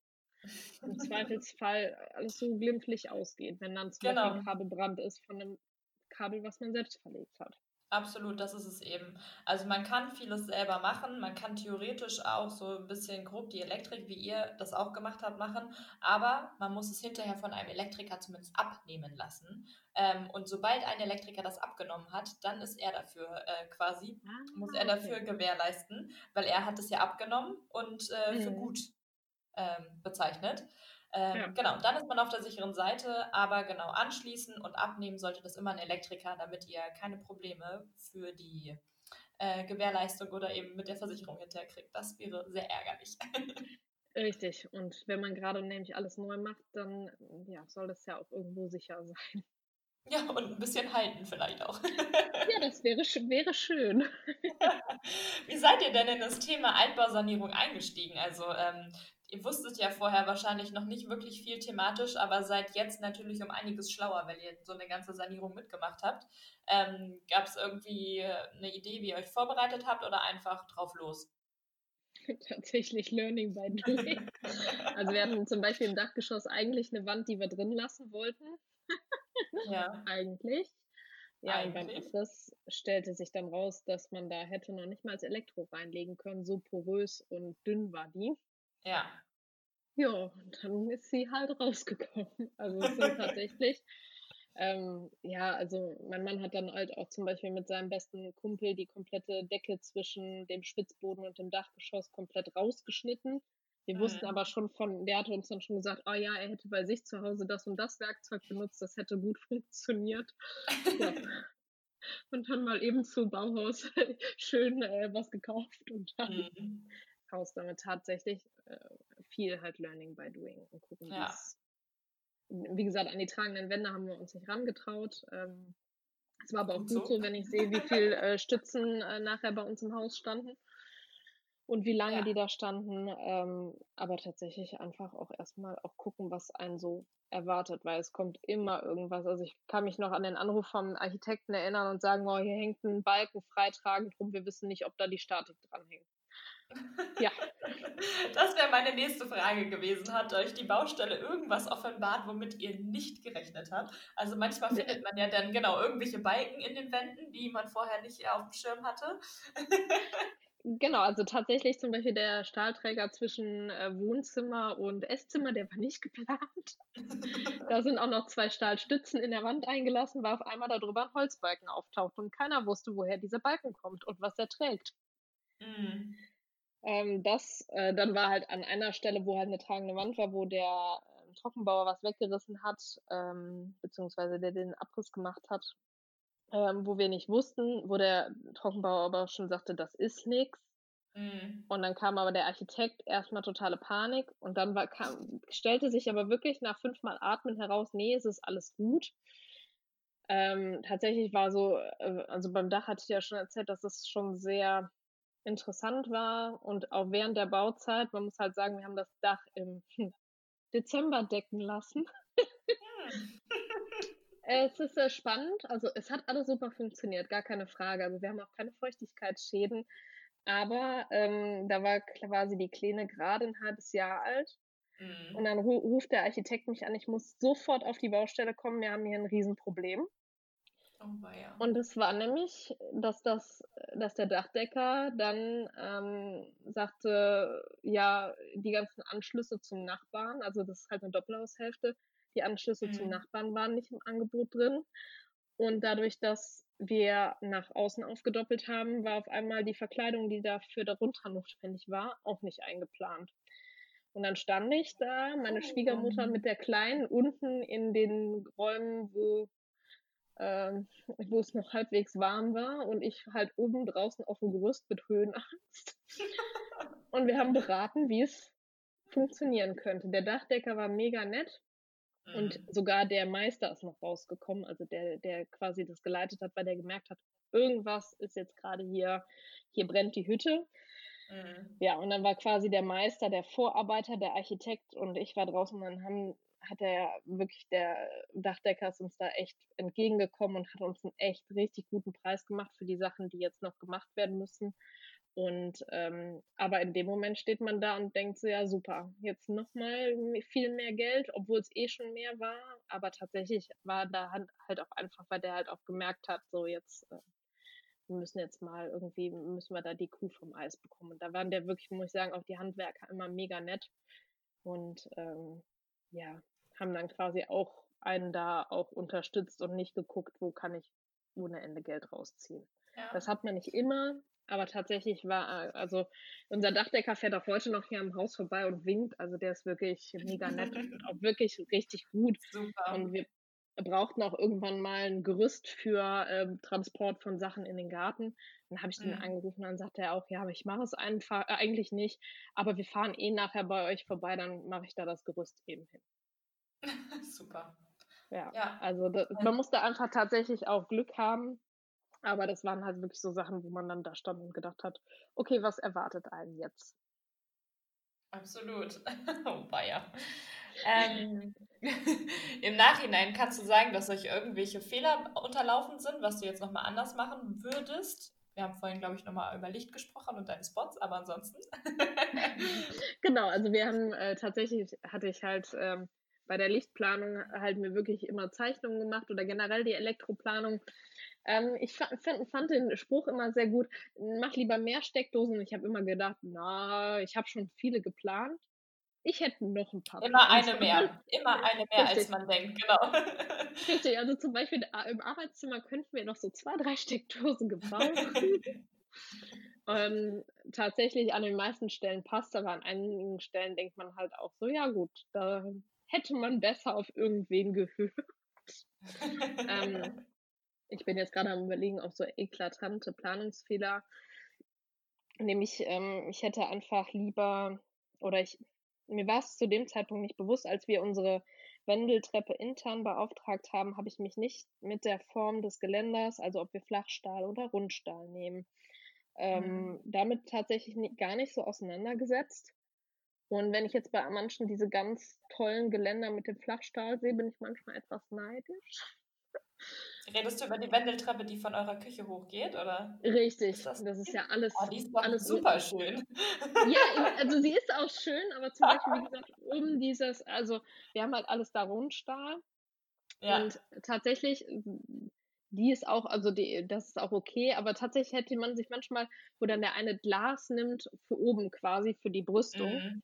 [SPEAKER 3] im Zweifelsfall alles so glimpflich ausgeht, wenn dann zum genau. Beispiel ein Kabelbrand ist von einem Kabel, was man selbst verlegt hat.
[SPEAKER 2] Absolut, das ist es eben. Also man kann vieles selber machen, man kann theoretisch auch so ein bisschen grob die Elektrik, wie ihr das auch gemacht habt, machen, aber man muss es hinterher von einem Elektriker zumindest abnehmen lassen. Ähm, und sobald ein Elektriker das abgenommen hat, dann ist er dafür äh, quasi, ah, muss er dafür okay. gewährleisten, weil er hat es ja abgenommen und äh, mhm. für gut ähm, bezeichnet. Ähm, ja. Genau, dann ist man auf der sicheren Seite, aber genau anschließen und abnehmen sollte das immer ein Elektriker, damit ihr keine Probleme für die äh, Gewährleistung oder eben mit der Versicherung hinterher kriegt. Das wäre sehr ärgerlich.
[SPEAKER 3] Richtig. Und wenn man gerade nämlich alles neu macht, dann ja, soll das ja auch irgendwo sicher sein.
[SPEAKER 2] Ja, und ein bisschen halten vielleicht auch.
[SPEAKER 3] ja, das wäre, wäre schön.
[SPEAKER 2] Wie seid ihr denn in das Thema Altbausanierung eingestiegen? Also ähm, ihr wusstet ja vorher wahrscheinlich noch nicht wirklich viel thematisch, aber seid jetzt natürlich um einiges schlauer, weil ihr so eine ganze Sanierung mitgemacht habt. Ähm, Gab es irgendwie eine Idee, wie ihr euch vorbereitet habt oder einfach drauf los?
[SPEAKER 3] Tatsächlich Learning by Doing. also wir hatten zum Beispiel im Dachgeschoss eigentlich eine Wand, die wir drin lassen wollten.
[SPEAKER 2] Ja.
[SPEAKER 3] eigentlich. Ja, Eigentlich. und beim Abriss stellte sich dann raus, dass man da hätte noch nicht mal als Elektro reinlegen können. So porös und dünn war die.
[SPEAKER 2] Ja.
[SPEAKER 3] Ja, und dann ist sie halt rausgekommen. Also es sind tatsächlich, ähm, ja, also mein Mann hat dann halt auch zum Beispiel mit seinem besten Kumpel die komplette Decke zwischen dem Spitzboden und dem Dachgeschoss komplett rausgeschnitten. Wir mhm. wussten aber schon von, der hatte uns dann schon gesagt, oh ja, er hätte bei sich zu Hause das und das Werkzeug benutzt, das hätte gut funktioniert. ja. Und dann mal eben zu Bauhaus schön äh, was gekauft und dann mhm. Haus damit tatsächlich äh, viel halt Learning by Doing und gucken, ja. wie gesagt, an die tragenden Wände haben wir uns nicht rangetraut. Ähm, es war aber auch gut so. so, wenn ich sehe, wie viel äh, Stützen äh, nachher bei uns im Haus standen und wie lange ja. die da standen. Ähm, aber tatsächlich einfach auch erstmal auch gucken, was einen so erwartet, weil es kommt immer irgendwas. Also ich kann mich noch an den Anruf vom Architekten erinnern und sagen, oh, hier hängt ein Balken freitragend rum, wir wissen nicht, ob da die Statik dran hängt. Ja.
[SPEAKER 2] Das wäre meine nächste Frage gewesen. Hat euch die Baustelle irgendwas offenbart, womit ihr nicht gerechnet habt? Also manchmal findet man ja dann genau irgendwelche Balken in den Wänden, die man vorher nicht auf dem Schirm hatte.
[SPEAKER 3] Genau, also tatsächlich zum Beispiel der Stahlträger zwischen äh, Wohnzimmer und Esszimmer, der war nicht geplant. da sind auch noch zwei Stahlstützen in der Wand eingelassen, weil auf einmal darüber ein Holzbalken auftaucht und keiner wusste, woher dieser Balken kommt und was er trägt. Mhm. Ähm, das, äh, dann war halt an einer Stelle, wo halt eine tragende Wand war, wo der äh, Trockenbauer was weggerissen hat, ähm, beziehungsweise der den Abriss gemacht hat, ähm, wo wir nicht wussten, wo der Trockenbauer aber schon sagte, das ist nichts. Mhm. Und dann kam aber der Architekt erstmal totale Panik und dann war, kam, stellte sich aber wirklich nach fünfmal Atmen heraus, nee, es ist alles gut. Ähm, tatsächlich war so, äh, also beim Dach hatte ich ja schon erzählt, dass es schon sehr interessant war und auch während der Bauzeit, man muss halt sagen, wir haben das Dach im Dezember decken lassen. Es ist sehr spannend. Also es hat alles super funktioniert, gar keine Frage. Also wir haben auch keine Feuchtigkeitsschäden. Aber ähm, da war quasi die Kleine gerade ein halbes Jahr alt. Mhm. Und dann ruft der Architekt mich an, ich muss sofort auf die Baustelle kommen, wir haben hier ein Riesenproblem.
[SPEAKER 2] Oh.
[SPEAKER 3] Und es war nämlich, dass das, dass der Dachdecker dann ähm, sagte, ja, die ganzen Anschlüsse zum Nachbarn, also das ist halt eine Doppelhaushälfte, die Anschlüsse mhm. zum Nachbarn waren nicht im Angebot drin. Und dadurch, dass wir nach außen aufgedoppelt haben, war auf einmal die Verkleidung, die dafür darunter notwendig war, auch nicht eingeplant. Und dann stand ich da, meine Schwiegermutter mit der Kleinen unten in den Räumen, wo, äh, wo es noch halbwegs warm war und ich halt oben draußen auf dem Gerüst mit Höhenangst. und wir haben beraten, wie es funktionieren könnte. Der Dachdecker war mega nett. Und mhm. sogar der Meister ist noch rausgekommen, also der, der quasi das geleitet hat, weil der gemerkt hat, irgendwas ist jetzt gerade hier, hier brennt die Hütte. Mhm. Ja, und dann war quasi der Meister, der Vorarbeiter, der Architekt und ich war draußen und dann haben, hat er wirklich, der Dachdecker ist uns da echt entgegengekommen und hat uns einen echt richtig guten Preis gemacht für die Sachen, die jetzt noch gemacht werden müssen. Und ähm, aber in dem Moment steht man da und denkt so, ja super, jetzt nochmal viel mehr Geld, obwohl es eh schon mehr war. Aber tatsächlich war da halt auch einfach, weil der halt auch gemerkt hat, so jetzt, äh, wir müssen jetzt mal irgendwie, müssen wir da die Kuh vom Eis bekommen. Und da waren der wirklich, muss ich sagen, auch die Handwerker immer mega nett. Und ähm, ja, haben dann quasi auch einen da auch unterstützt und nicht geguckt, wo kann ich ohne Ende Geld rausziehen. Ja. Das hat man nicht immer, Aber tatsächlich war, äh, also unser Dachdecker fährt auch heute noch hier am Haus vorbei und winkt. Also der ist wirklich mega nett und auch wirklich richtig gut. Super. Und wir brauchten auch irgendwann mal ein Gerüst für ähm, Transport von Sachen in den Garten. Dann habe ich den mhm. angerufen, dann sagte er auch, ja, aber ich mache es einfach äh, eigentlich nicht, aber wir fahren eh nachher bei euch vorbei, dann mache ich da das Gerüst eben hin.
[SPEAKER 2] Super.
[SPEAKER 3] Ja, ja. also das, man musste einfach tatsächlich auch Glück haben, aber das waren halt wirklich so Sachen, wo man dann da stand und gedacht hat, okay, was erwartet einen jetzt?
[SPEAKER 2] Absolut. oh, ja. Ähm, Im Nachhinein kannst du sagen, dass euch irgendwelche Fehler unterlaufen sind, was du jetzt nochmal anders machen würdest? Wir haben vorhin, glaube ich, nochmal über Licht gesprochen und deine Spots, aber ansonsten.
[SPEAKER 3] genau, also wir haben äh, tatsächlich, hatte ich halt ähm, bei der Lichtplanung halt mir wirklich immer Zeichnungen gemacht oder generell die Elektroplanung. Ähm, ich fand, fand, den Spruch immer sehr gut, mach lieber mehr Steckdosen. Ich habe immer gedacht, na, ich habe schon viele geplant. Ich hätte noch ein paar.
[SPEAKER 2] Immer eine mehr. Immer eine mehr, als man denkt, genau.
[SPEAKER 3] Richtig, also zum Beispiel äh, im Arbeitszimmer könnten wir noch so zwei, drei Steckdosen gebrauchen. ähm, tatsächlich an den meisten Stellen passt, aber an einigen Stellen denkt man halt auch so, ja gut, da hätte man besser auf irgendwen gehört. ähm, ich bin jetzt gerade am überlegen, auch so eklatante Planungsfehler. Nämlich, ähm, ich hätte einfach lieber, oder ich, mir war es zu dem Zeitpunkt nicht bewusst, als wir unsere Wendeltreppe intern beauftragt haben, habe ich mich nicht mit der Form des Geländers, also ob wir Flachstahl oder Rundstahl nehmen, ähm, mhm. damit tatsächlich nie, gar nicht so auseinandergesetzt. Und wenn ich jetzt bei manchen diese ganz tollen Geländer mit dem Flachstahl sehe, bin ich manchmal etwas neidisch.
[SPEAKER 2] Redest du über die Wendeltreppe, die von eurer Küche hochgeht, oder?
[SPEAKER 3] Richtig, ist das, das, ist ja alles.
[SPEAKER 2] Oh, die ist alles super schön.
[SPEAKER 3] Ja, also sie ist auch schön, aber zum Beispiel, wie gesagt, um dieses, also wir haben halt alles da Rundstahl. Ja. Und tatsächlich, die ist auch, also die, das ist auch okay, aber tatsächlich hätte man sich manchmal, wo dann der eine Glas nimmt, für oben quasi, für die Brüstung. Mhm.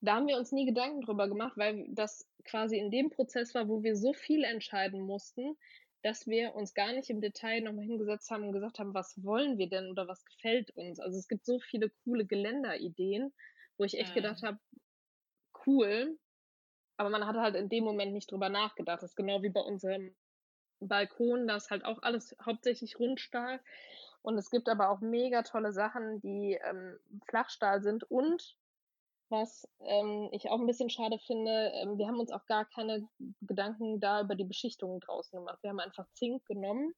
[SPEAKER 3] Da haben wir uns nie Gedanken drüber gemacht, weil das quasi in dem Prozess war, wo wir so viel entscheiden mussten, dass wir uns gar nicht im Detail nochmal hingesetzt haben und gesagt haben, was wollen wir denn oder was gefällt uns. Also es gibt so viele coole Geländerideen, wo ich echt mhm. gedacht habe, cool, aber man hat halt in dem Moment nicht drüber nachgedacht. Das ist genau wie bei unserem Balkon, das ist halt auch alles hauptsächlich Rundstahl. Und es gibt aber auch mega tolle Sachen, die ähm, Flachstahl sind und was ähm, ich auch ein bisschen schade finde, ähm, wir haben uns auch gar keine Gedanken da über die Beschichtung draußen gemacht. Wir haben einfach Zink genommen.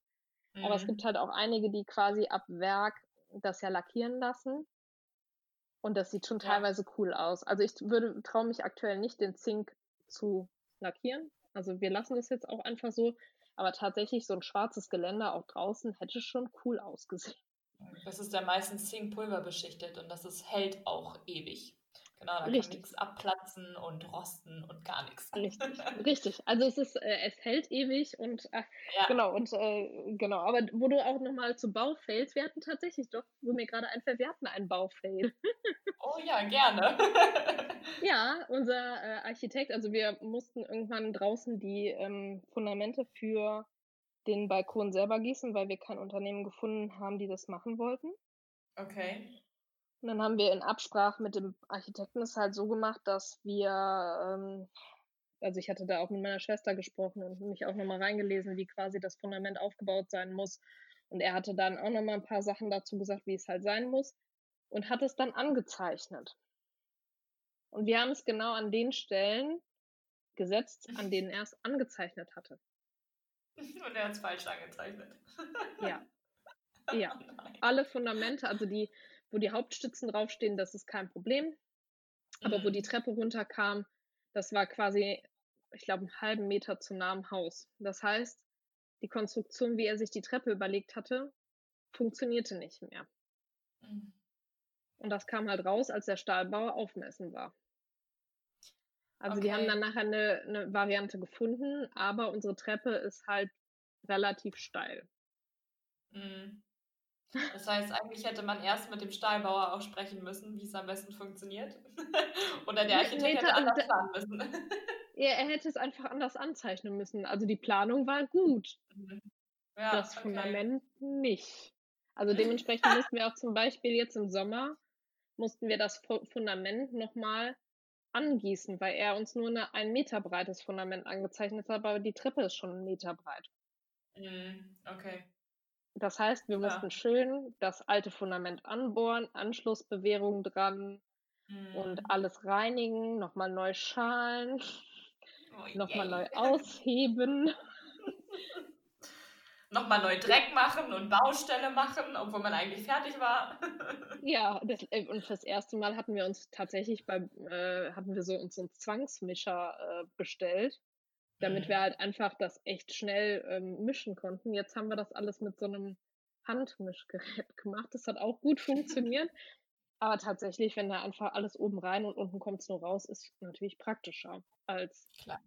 [SPEAKER 3] Mhm. Aber es gibt mhm. halt auch einige, die quasi ab Werk das ja lackieren lassen. Und das sieht schon ja. teilweise cool aus. Also ich würde traue mich aktuell nicht, den Zink zu lackieren. Also wir lassen das jetzt auch einfach so. Aber tatsächlich so ein schwarzes Geländer auch draußen hätte schon cool ausgesehen.
[SPEAKER 2] Das ist ja meistens Zinkpulver beschichtet und das ist, hält auch ewig. Genau, da Richtig. kann nichts abplatzen und rosten und gar nichts.
[SPEAKER 3] Richtig, Richtig. Also es ist, äh, es hält ewig und äh, ja. genau, und äh, genau, aber wo du auch nochmal zu Baufails, wir hatten tatsächlich doch, wo mir gerade einfällt, wir hatten einen Baufail.
[SPEAKER 2] oh ja, gerne.
[SPEAKER 3] ja, unser äh, Architekt, also wir mussten irgendwann draußen die ähm, Fundamente für den Balkon selber gießen, weil wir kein Unternehmen gefunden haben, die das machen wollten.
[SPEAKER 2] Okay.
[SPEAKER 3] Und dann haben wir in Absprache mit dem Architekten es halt so gemacht, dass wir, ähm, also ich hatte da auch mit meiner Schwester gesprochen und mich auch nochmal reingelesen, wie quasi das Fundament aufgebaut sein muss. Und er hatte dann auch nochmal ein paar Sachen dazu gesagt, wie es halt sein muss und hat es dann angezeichnet. Und wir haben es genau an den Stellen gesetzt, an denen er es angezeichnet hatte.
[SPEAKER 2] Und er hat es falsch angezeichnet.
[SPEAKER 3] Ja. Ja. Alle Fundamente, also die, wo die Hauptstützen draufstehen, das ist kein Problem. Aber mhm. wo die Treppe runterkam, das war quasi, ich glaube, einen halben Meter zu nah am Haus. Das heißt, die Konstruktion, wie er sich die Treppe überlegt hatte, funktionierte nicht mehr. Mhm. Und das kam halt raus, als der Stahlbauer aufmessen war. Also okay. die haben dann nachher eine, eine Variante gefunden, aber unsere Treppe ist halt relativ steil.
[SPEAKER 2] Mhm. Das heißt, eigentlich hätte man erst mit dem Stahlbauer auch sprechen müssen, wie es am besten funktioniert. Oder der Architekt hätte anders planen müssen.
[SPEAKER 3] Ja, er hätte es einfach anders anzeichnen müssen. Also die Planung war gut. Ja, das okay. Fundament nicht. Also dementsprechend mussten wir auch zum Beispiel jetzt im Sommer, mussten wir das Fundament nochmal angießen, weil er uns nur eine ein Meter breites Fundament angezeichnet hat, aber die Treppe ist schon einen Meter breit.
[SPEAKER 2] Mhm, okay.
[SPEAKER 3] Das heißt, wir ja. mussten schön das alte Fundament anbohren, Anschlussbewehrung dran mhm. und alles reinigen, nochmal neu schalen, oh, nochmal neu ausheben.
[SPEAKER 2] nochmal neu Dreck machen und Baustelle machen, obwohl man eigentlich fertig war.
[SPEAKER 3] ja, das, äh, und fürs erste Mal hatten wir uns tatsächlich beim, äh, hatten wir so uns so einen Zwangsmischer äh, bestellt, damit mhm. wir halt einfach das echt schnell ähm, mischen konnten. Jetzt haben wir das alles mit so einem Handmischgerät gemacht. Das hat auch gut funktioniert. Aber tatsächlich, wenn da einfach alles oben rein und unten kommt es nur raus, ist natürlich praktischer als.
[SPEAKER 2] Klar.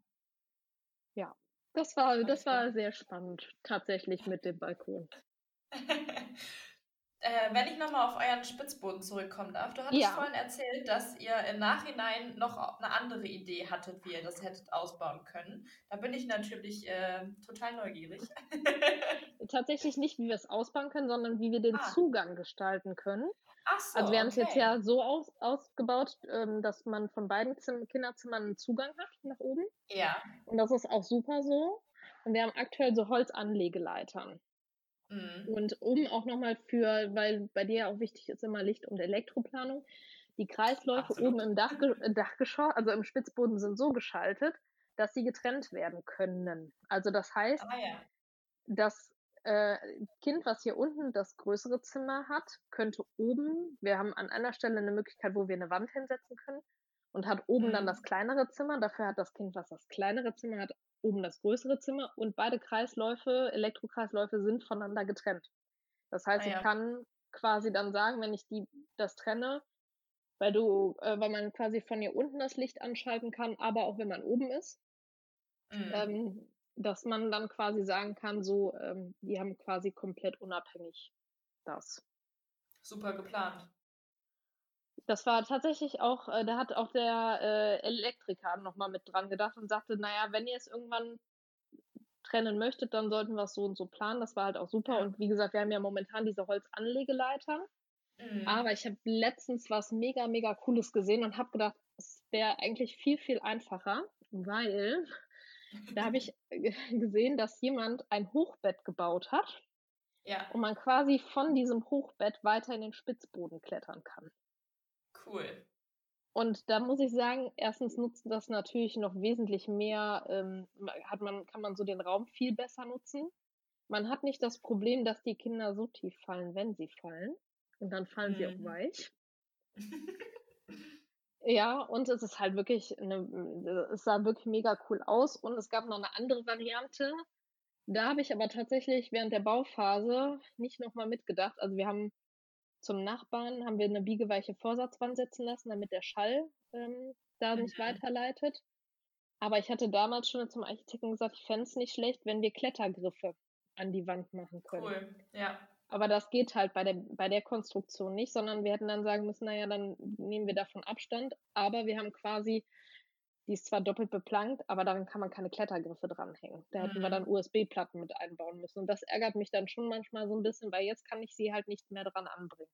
[SPEAKER 3] Ja, das war, das war sehr spannend, tatsächlich mit dem Balkon.
[SPEAKER 2] äh, wenn ich nochmal auf euren Spitzboden zurückkommen darf, du hattest ja. vorhin erzählt, dass ihr im Nachhinein noch eine andere Idee hattet, wie ihr das hättet ausbauen können. Da bin ich natürlich äh, total neugierig.
[SPEAKER 3] Tatsächlich nicht, wie wir es ausbauen können, sondern wie wir den ah. Zugang gestalten können.
[SPEAKER 2] Ach so,
[SPEAKER 3] also wir haben es jetzt ja so aus, ausgebaut, ähm, dass man von beiden Zim Kinderzimmern einen Zugang hat nach oben.
[SPEAKER 2] Ja.
[SPEAKER 3] Und das ist auch super so. Und wir haben aktuell so Holzanlegeleitern. Mhm. Und um auch nochmal für, weil bei dir ja auch wichtig ist immer Licht- und Elektroplanung, die Kreisläufe Absolut. oben im Dachge Dachgeschoss, also im Spitzboden sind so geschaltet, dass sie getrennt werden können. Also das heißt,
[SPEAKER 2] ah, ja.
[SPEAKER 3] dass äh, Kind, was hier unten das größere Zimmer hat, könnte oben, wir haben an einer Stelle eine Möglichkeit, wo wir eine Wand hinsetzen können und hat oben mhm. dann das kleinere Zimmer. Dafür hat das Kind, was das kleinere Zimmer hat, oben das größere Zimmer und beide Kreisläufe, Elektrokreisläufe sind voneinander getrennt. Das heißt, ah, ja. ich kann quasi dann sagen, wenn ich die, das trenne, weil du, äh, weil man quasi von hier unten das Licht anschalten kann, aber auch wenn man oben ist, mhm. ähm, dass man dann quasi sagen kann, so, ähm, die haben quasi komplett unabhängig das.
[SPEAKER 2] Super geplant.
[SPEAKER 3] Das war tatsächlich auch, äh, da hat auch der äh, Elektriker nochmal mit dran gedacht und sagte, naja, wenn ihr es irgendwann trennen möchtet, dann sollten wir es so und so planen. Das war halt auch super. Und wie gesagt, wir haben ja momentan diese Holzanlegeleitern. Mhm. Aber ich habe letztens was mega, mega Cooles gesehen und habe gedacht, es wäre eigentlich viel, viel einfacher, weil da habe ich gesehen, dass jemand ein Hochbett gebaut hat.
[SPEAKER 2] Ja.
[SPEAKER 3] Und man quasi von diesem Hochbett weiter in den Spitzboden klettern kann.
[SPEAKER 2] Cool.
[SPEAKER 3] Und da muss ich sagen, erstens nutzt das natürlich noch wesentlich mehr, ähm, hat man, kann man so den Raum viel besser nutzen. Man hat nicht das Problem, dass die Kinder so tief fallen, wenn sie fallen. Und dann fallen mhm. sie auch mhm. weich. Ja, und es ist halt wirklich eine, es sah wirklich mega cool aus. Und es gab noch eine andere Variante. Da habe ich aber tatsächlich während der Bauphase nicht nochmal mitgedacht. Also wir haben zum Nachbarn haben wir eine biegeweiche Vorsatzwand setzen lassen, damit der Schall ähm, da nicht mhm. weiterleitet. Aber ich hatte damals schon zum Architekten gesagt, ich fände es nicht schlecht, wenn wir Klettergriffe an die Wand machen können.
[SPEAKER 2] Cool, ja.
[SPEAKER 3] Aber das geht halt bei der, bei der Konstruktion nicht, sondern wir hätten dann sagen müssen, naja, dann nehmen wir davon Abstand. Aber wir haben quasi, die ist zwar doppelt beplankt, aber daran kann man keine Klettergriffe dranhängen. Da hätten wir mhm. dann USB-Platten mit einbauen müssen. Und das ärgert mich dann schon manchmal so ein bisschen, weil jetzt kann ich sie halt nicht mehr dran anbringen.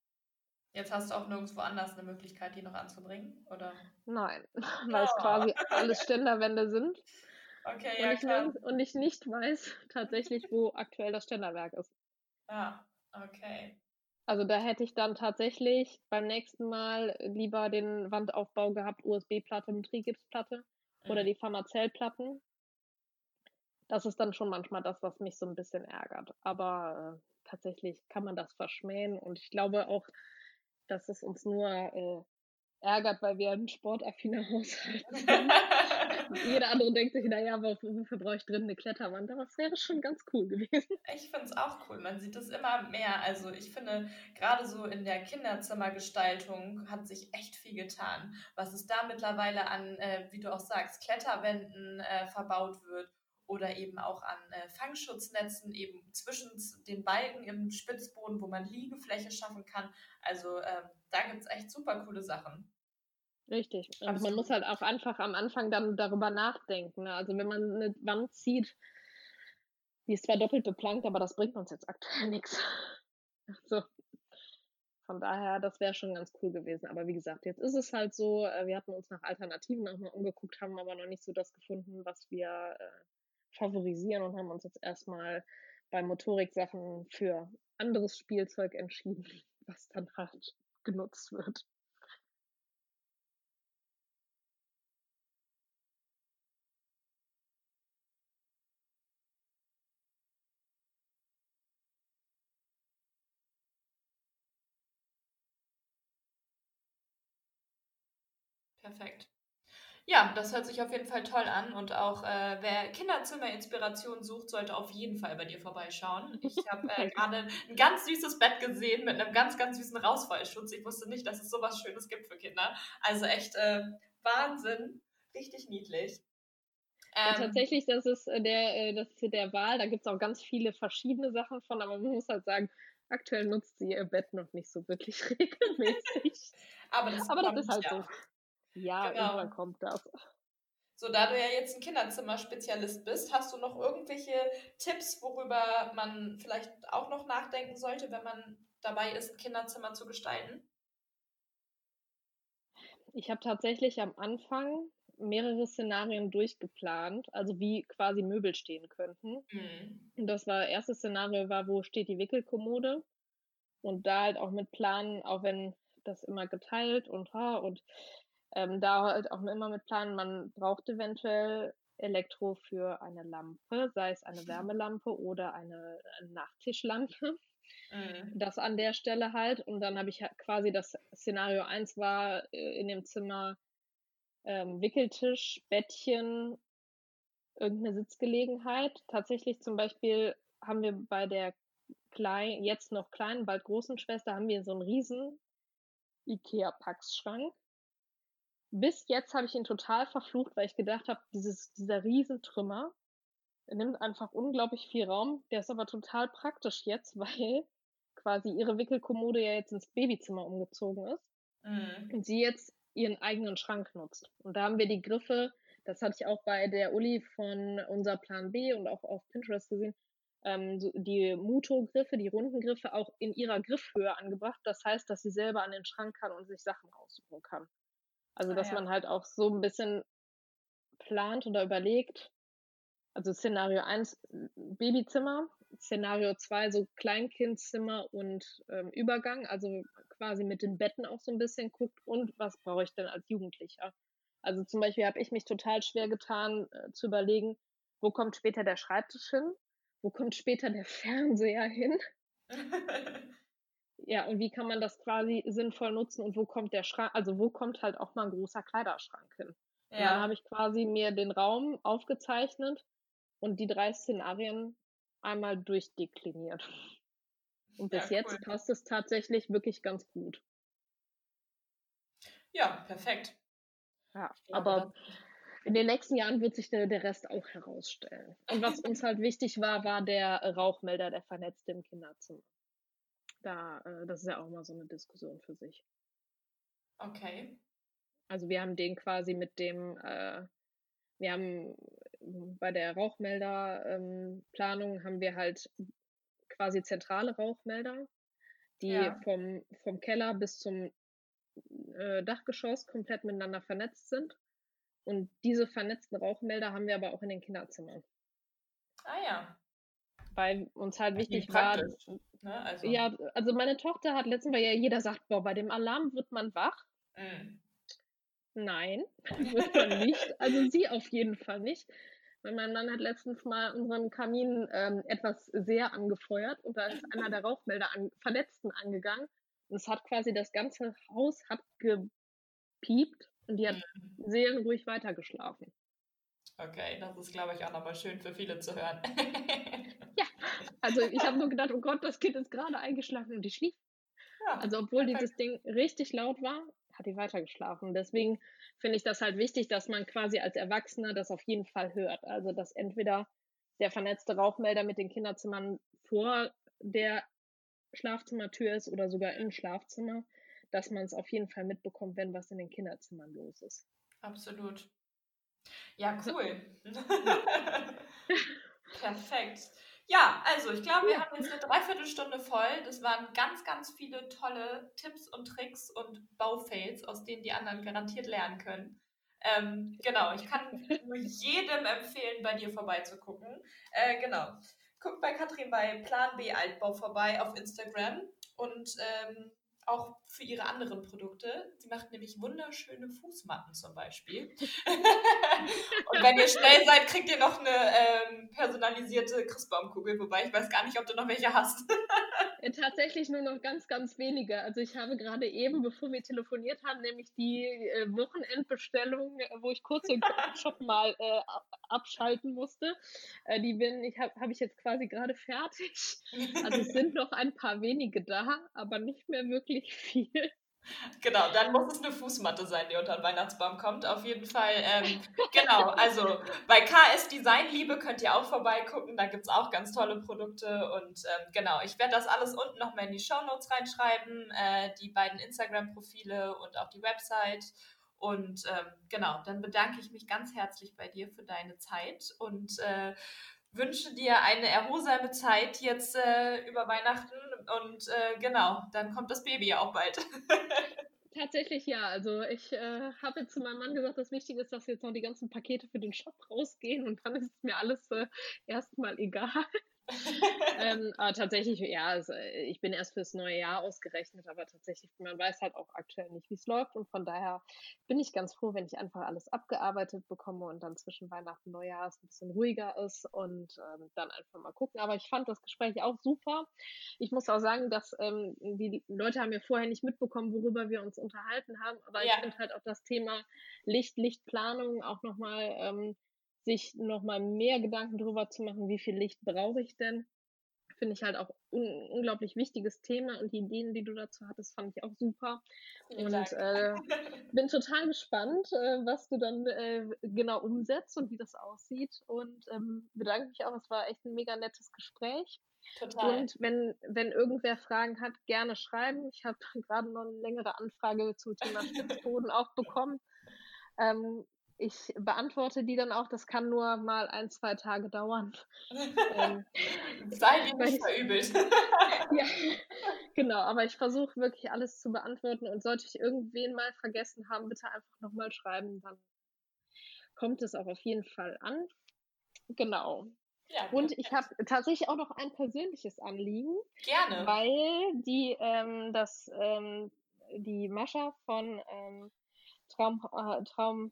[SPEAKER 2] Jetzt hast du auch nirgendwo anders eine Möglichkeit, die noch anzubringen, oder?
[SPEAKER 3] Nein, weil es quasi alles Ständerwände sind.
[SPEAKER 2] Okay, ja,
[SPEAKER 3] und, ich
[SPEAKER 2] klar.
[SPEAKER 3] und ich nicht weiß tatsächlich, wo aktuell das Ständerwerk ist.
[SPEAKER 2] Ja. Okay.
[SPEAKER 3] Also da hätte ich dann tatsächlich beim nächsten Mal lieber den Wandaufbau gehabt, USB-Platte mit Trigipsplatte mhm. oder die Pharmazellplatten. Das ist dann schon manchmal das, was mich so ein bisschen ärgert. Aber äh, tatsächlich kann man das verschmähen und ich glaube auch, dass es uns nur äh, ärgert, weil wir ein sportaffiner Haushalt sind. Jeder andere denkt sich, naja, wofür brauche ich drin eine Kletterwand? Aber es wäre schon ganz cool gewesen.
[SPEAKER 2] Ich finde es auch cool. Man sieht es immer mehr. Also ich finde, gerade so in der Kinderzimmergestaltung hat sich echt viel getan. Was es da mittlerweile an, äh, wie du auch sagst, Kletterwänden äh, verbaut wird oder eben auch an äh, Fangschutznetzen eben zwischen den Balken im Spitzboden, wo man Liegefläche schaffen kann. Also ähm, da gibt es echt super coole Sachen.
[SPEAKER 3] Richtig. Und also man muss halt auch einfach am Anfang dann darüber nachdenken. Ne? Also wenn man eine Wand zieht, die ist zwar doppelt beplankt, aber das bringt uns jetzt aktuell nichts. So. Von daher, das wäre schon ganz cool gewesen. Aber wie gesagt, jetzt ist es halt so, äh, wir hatten uns nach Alternativen auch mal umgeguckt, haben aber noch nicht so das gefunden, was wir äh, favorisieren und haben uns jetzt erstmal bei Motoriksachen für anderes Spielzeug entschieden, was dann halt genutzt wird.
[SPEAKER 2] Perfekt. Ja, das hört sich auf jeden Fall toll an und auch äh, wer Kinderzimmer-Inspiration sucht, sollte auf jeden Fall bei dir vorbeischauen. Ich habe äh, gerade ein ganz süßes Bett gesehen mit einem ganz, ganz süßen Rausfallschutz. Ich wusste nicht, dass es sowas Schönes gibt für Kinder. Also echt äh, Wahnsinn. Richtig niedlich.
[SPEAKER 3] Ja, ähm, tatsächlich, das ist äh, der, äh, das ist der Wahl. Da gibt es auch ganz viele verschiedene Sachen von, aber man muss halt sagen, aktuell nutzt sie ihr Bett noch nicht so wirklich regelmäßig.
[SPEAKER 2] aber das,
[SPEAKER 3] aber das ist halt ja. so. Ja, genau. irgendwann kommt das.
[SPEAKER 2] So, da du ja jetzt ein Kinderzimmer-Spezialist bist, hast du noch irgendwelche Tipps, worüber man vielleicht auch noch nachdenken sollte, wenn man dabei ist, ein Kinderzimmer zu gestalten?
[SPEAKER 3] Ich habe tatsächlich am Anfang mehrere Szenarien durchgeplant, also wie quasi Möbel stehen könnten. Mhm. Und das war, erste Szenario war, wo steht die Wickelkommode? Und da halt auch mit Planen, auch wenn das immer geteilt und ha und ähm, da halt auch immer mit planen, man braucht eventuell Elektro für eine Lampe, sei es eine Wärmelampe oder eine, eine Nachttischlampe. Mhm. Das an der Stelle halt. Und dann habe ich quasi das Szenario 1 war äh, in dem Zimmer ähm, Wickeltisch, Bettchen, irgendeine Sitzgelegenheit. Tatsächlich zum Beispiel haben wir bei der kleinen, jetzt noch kleinen, bald großen Schwester, haben wir so einen riesen Ikea-Packschrank bis jetzt habe ich ihn total verflucht, weil ich gedacht habe, dieses, dieser Riesentrümmer nimmt einfach unglaublich viel Raum. Der ist aber total praktisch jetzt, weil quasi ihre Wickelkommode ja jetzt ins Babyzimmer umgezogen ist mhm. und sie jetzt ihren eigenen Schrank nutzt. Und da haben wir die Griffe, das hatte ich auch bei der Uli von unser Plan B und auch auf Pinterest gesehen, ähm, so die Muto-Griffe, die runden Griffe auch in ihrer Griffhöhe angebracht. Das heißt, dass sie selber an den Schrank kann und sich Sachen raussuchen kann. Also, ah, dass ah, ja. man halt auch so ein bisschen plant oder überlegt. Also Szenario 1 Babyzimmer, Szenario 2 so Kleinkindzimmer und ähm, Übergang, also quasi mit den Betten auch so ein bisschen guckt und was brauche ich denn als Jugendlicher. Also zum Beispiel habe ich mich total schwer getan äh, zu überlegen, wo kommt später der Schreibtisch hin, wo kommt später der Fernseher hin. Ja, und wie kann man das quasi sinnvoll nutzen und wo kommt der Schrank, also wo kommt halt auch mal ein großer Kleiderschrank hin? Ja. Und dann habe ich quasi mir den Raum aufgezeichnet und die drei Szenarien einmal durchdekliniert. Und bis ja, cool. jetzt passt es tatsächlich wirklich ganz gut.
[SPEAKER 2] Ja, perfekt.
[SPEAKER 3] Ja, aber in den nächsten Jahren wird sich der, der Rest auch herausstellen. Und was uns halt wichtig war, war der Rauchmelder, der vernetzte im Kinderzimmer da, äh, das ist ja auch mal so eine Diskussion für sich.
[SPEAKER 2] Okay.
[SPEAKER 3] Also wir haben den quasi mit dem, äh, wir haben bei der Rauchmelderplanung ähm, haben wir halt quasi zentrale Rauchmelder, die ja. vom, vom Keller bis zum äh, Dachgeschoss komplett miteinander vernetzt sind. Und diese vernetzten Rauchmelder haben wir aber auch in den Kinderzimmern.
[SPEAKER 2] Ah ja.
[SPEAKER 3] Weil uns halt wichtig war, Ne? Also. Ja, also meine Tochter hat letztens, weil ja jeder sagt, boah, bei dem Alarm wird man wach. Mhm. Nein, wird man nicht. Also sie auf jeden Fall nicht. Weil mein Mann hat letztens mal unseren Kamin ähm, etwas sehr angefeuert und da ist einer der Rauchmelder an, Verletzten angegangen. Und es hat quasi das ganze Haus hat gepiept und die hat mhm. seelenruhig weitergeschlafen.
[SPEAKER 2] Okay, das ist, glaube ich, auch nochmal schön für viele zu hören.
[SPEAKER 3] also ich habe nur gedacht, oh Gott, das Kind ist gerade eingeschlafen und die schlief. Ja, also obwohl perfekt. dieses Ding richtig laut war, hat die weitergeschlafen. Deswegen finde ich das halt wichtig, dass man quasi als Erwachsener das auf jeden Fall hört. Also dass entweder der vernetzte Rauchmelder mit den Kinderzimmern vor der Schlafzimmertür ist oder sogar im Schlafzimmer, dass man es auf jeden Fall mitbekommt, wenn was in den Kinderzimmern los ist.
[SPEAKER 2] Absolut. Ja, cool. Perfekt. Ja, also ich glaube, wir haben jetzt eine Dreiviertelstunde voll. Das waren ganz, ganz viele tolle Tipps und Tricks und Baufails, aus denen die anderen garantiert lernen können. Ähm, genau, ich kann nur jedem empfehlen, bei dir vorbeizugucken. Äh, genau. Guckt bei Katrin bei Plan B Altbau vorbei auf Instagram und ähm, auch für ihre anderen Produkte. Sie macht nämlich wunderschöne Fußmatten zum Beispiel. und wenn ihr schnell seid, kriegt ihr noch eine ähm, personalisierte Christbaumkugel, wobei ich weiß gar nicht, ob du noch welche hast.
[SPEAKER 3] Äh, tatsächlich nur noch ganz, ganz wenige. Also ich habe gerade eben, bevor wir telefoniert haben, nämlich die äh, Wochenendbestellung, wo ich kurz den Shop mal äh, abschalten musste. Äh, die bin ich habe hab ich jetzt quasi gerade fertig. Also es sind noch ein paar wenige da, aber nicht mehr wirklich viel.
[SPEAKER 2] Genau, dann muss es eine Fußmatte sein, die unter den Weihnachtsbaum kommt. Auf jeden Fall. Ähm, genau, also bei KS Design Liebe könnt ihr auch vorbeigucken. Da gibt es auch ganz tolle Produkte. Und ähm, genau, ich werde das alles unten nochmal in die Show Notes reinschreiben. Äh, die beiden Instagram-Profile und auch die Website. Und ähm, genau, dann bedanke ich mich ganz herzlich bei dir für deine Zeit und äh, wünsche dir eine erholsame Zeit jetzt äh, über Weihnachten und äh, genau, dann kommt das Baby ja auch bald.
[SPEAKER 3] Tatsächlich ja. Also ich äh, habe zu meinem Mann gesagt, das Wichtige ist, dass jetzt noch die ganzen Pakete für den Shop rausgehen und dann ist mir alles äh, erstmal egal ähm, aber tatsächlich, ja, also ich bin erst fürs neue Jahr ausgerechnet, aber tatsächlich, man weiß halt auch aktuell nicht, wie es läuft. Und von daher bin ich ganz froh, wenn ich einfach alles abgearbeitet bekomme und dann zwischen Weihnachten und Neujahr es ein bisschen ruhiger ist und ähm, dann einfach mal gucken. Aber ich fand das Gespräch auch super. Ich muss auch sagen, dass ähm, die Leute haben ja vorher nicht mitbekommen, worüber wir uns unterhalten haben. Aber ja. ich finde halt auch das Thema Licht, Lichtplanung auch nochmal ähm, sich nochmal mehr Gedanken darüber zu machen, wie viel Licht brauche ich denn. Finde ich halt auch un unglaublich wichtiges Thema und die Ideen, die du dazu hattest, fand ich auch super. und äh, bin total gespannt, äh, was du dann äh, genau umsetzt und wie das aussieht. Und ähm, bedanke mich auch, es war echt ein mega nettes Gespräch. Total. Und wenn, wenn irgendwer Fragen hat, gerne schreiben. Ich habe gerade noch eine längere Anfrage zum Thema Spitzboden auch bekommen. Ähm, ich beantworte die dann auch. Das kann nur mal ein, zwei Tage dauern.
[SPEAKER 2] ähm, Sei dir nicht verübelt.
[SPEAKER 3] ja, genau. Aber ich versuche wirklich alles zu beantworten. Und sollte ich irgendwen mal vergessen haben, bitte einfach nochmal schreiben. Dann kommt es auch auf jeden Fall an. Genau. Ja, und ich habe tatsächlich auch noch ein persönliches Anliegen.
[SPEAKER 2] Gerne.
[SPEAKER 3] Weil die, ähm, das, ähm, die Mascha von ähm, Traum, äh, Traum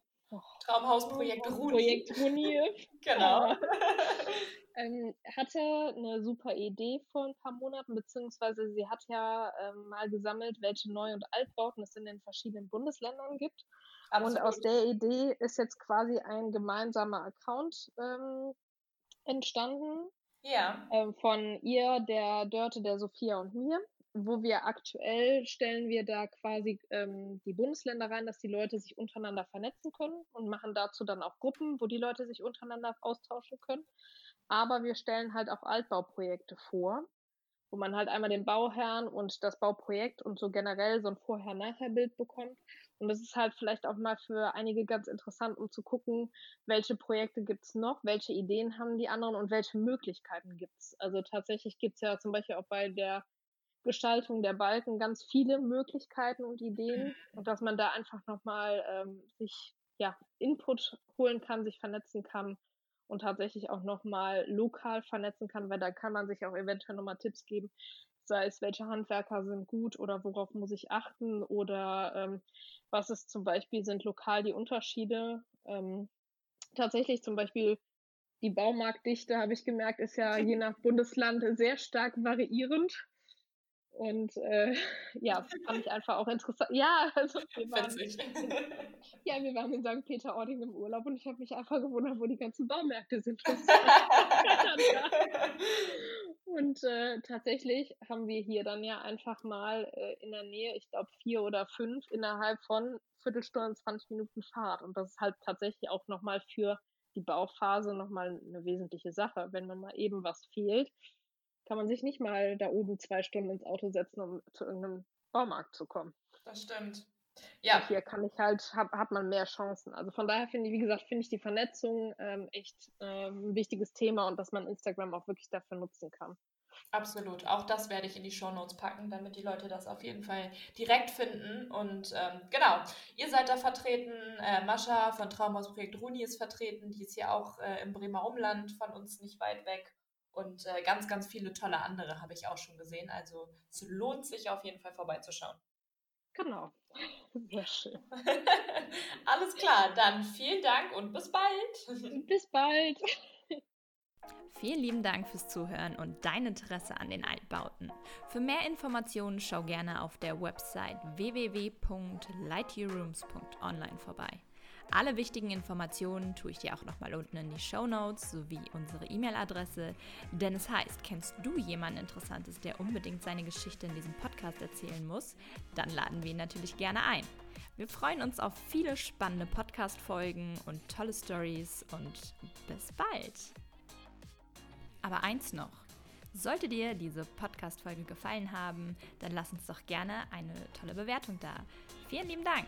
[SPEAKER 2] Traumhausprojekt Runi.
[SPEAKER 3] Projekt Runi.
[SPEAKER 2] genau.
[SPEAKER 3] ähm, hatte eine super Idee vor ein paar Monaten, beziehungsweise sie hat ja ähm, mal gesammelt, welche Neu- und Altbauten es in den verschiedenen Bundesländern gibt. Absolut. Und aus der Idee ist jetzt quasi ein gemeinsamer Account ähm, entstanden.
[SPEAKER 2] Ja.
[SPEAKER 3] Ähm, von ihr, der Dörte, der Sophia und mir wo wir aktuell stellen wir da quasi ähm, die Bundesländer rein, dass die Leute sich untereinander vernetzen können und machen dazu dann auch Gruppen, wo die Leute sich untereinander austauschen können. Aber wir stellen halt auch Altbauprojekte vor, wo man halt einmal den Bauherrn und das Bauprojekt und so generell so ein Vorher-Nachher-Bild bekommt. Und das ist halt vielleicht auch mal für einige ganz interessant, um zu gucken, welche Projekte gibt's noch, welche Ideen haben die anderen und welche Möglichkeiten gibt's. Also tatsächlich gibt's ja zum Beispiel auch bei der Gestaltung der Balken ganz viele Möglichkeiten und Ideen und dass man da einfach nochmal ähm, sich ja, Input holen kann, sich vernetzen kann und tatsächlich auch nochmal lokal vernetzen kann, weil da kann man sich auch eventuell nochmal Tipps geben, sei es welche Handwerker sind gut oder worauf muss ich achten oder ähm, was ist zum Beispiel sind lokal die Unterschiede. Ähm, tatsächlich zum Beispiel die Baumarktdichte, habe ich gemerkt, ist ja je nach Bundesland sehr stark variierend. Und äh, ja, fand ich einfach auch interessant. Ja, also wir waren, ja, wir waren in St. Peter-Ording im Urlaub und ich habe mich einfach gewundert, wo die ganzen Baumärkte sind. und äh, tatsächlich haben wir hier dann ja einfach mal äh, in der Nähe, ich glaube vier oder fünf, innerhalb von Viertelstunde, 20 Minuten Fahrt. Und das ist halt tatsächlich auch nochmal für die Bauphase nochmal eine wesentliche Sache, wenn man mal eben was fehlt kann man sich nicht mal da oben zwei Stunden ins Auto setzen, um zu irgendeinem Baumarkt zu kommen.
[SPEAKER 2] Das stimmt.
[SPEAKER 3] Ja. Und hier kann ich halt, hab, hat man mehr Chancen. Also von daher finde ich, wie gesagt, finde ich die Vernetzung ähm, echt ähm, ein wichtiges Thema und dass man Instagram auch wirklich dafür nutzen kann.
[SPEAKER 4] Absolut. Auch das werde ich in die Show Notes packen, damit die Leute das auf jeden Fall direkt finden. Und ähm, genau, ihr seid da vertreten. Äh, Mascha von Traumhausprojekt Runi ist vertreten. Die ist hier auch äh, im Bremer Umland von uns nicht weit weg. Und äh, ganz, ganz viele tolle andere habe ich auch schon gesehen. Also es lohnt sich auf jeden Fall vorbeizuschauen.
[SPEAKER 3] Genau. Sehr schön.
[SPEAKER 4] Alles klar, dann vielen Dank und bis bald.
[SPEAKER 3] Bis bald.
[SPEAKER 2] Vielen lieben Dank fürs Zuhören und dein Interesse an den Altbauten. Für mehr Informationen schau gerne auf der Website www.lightyearrooms.online vorbei. Alle wichtigen Informationen tue ich dir auch nochmal unten in die Show Notes sowie unsere E-Mail-Adresse. Denn es heißt, kennst du jemanden Interessantes, der unbedingt seine Geschichte in diesem Podcast erzählen muss? Dann laden wir ihn natürlich gerne ein. Wir freuen uns auf viele spannende Podcast-Folgen und tolle Stories und bis bald! Aber eins noch. Sollte dir diese Podcast-Folge gefallen haben, dann lass uns doch gerne eine tolle Bewertung da. Vielen lieben Dank!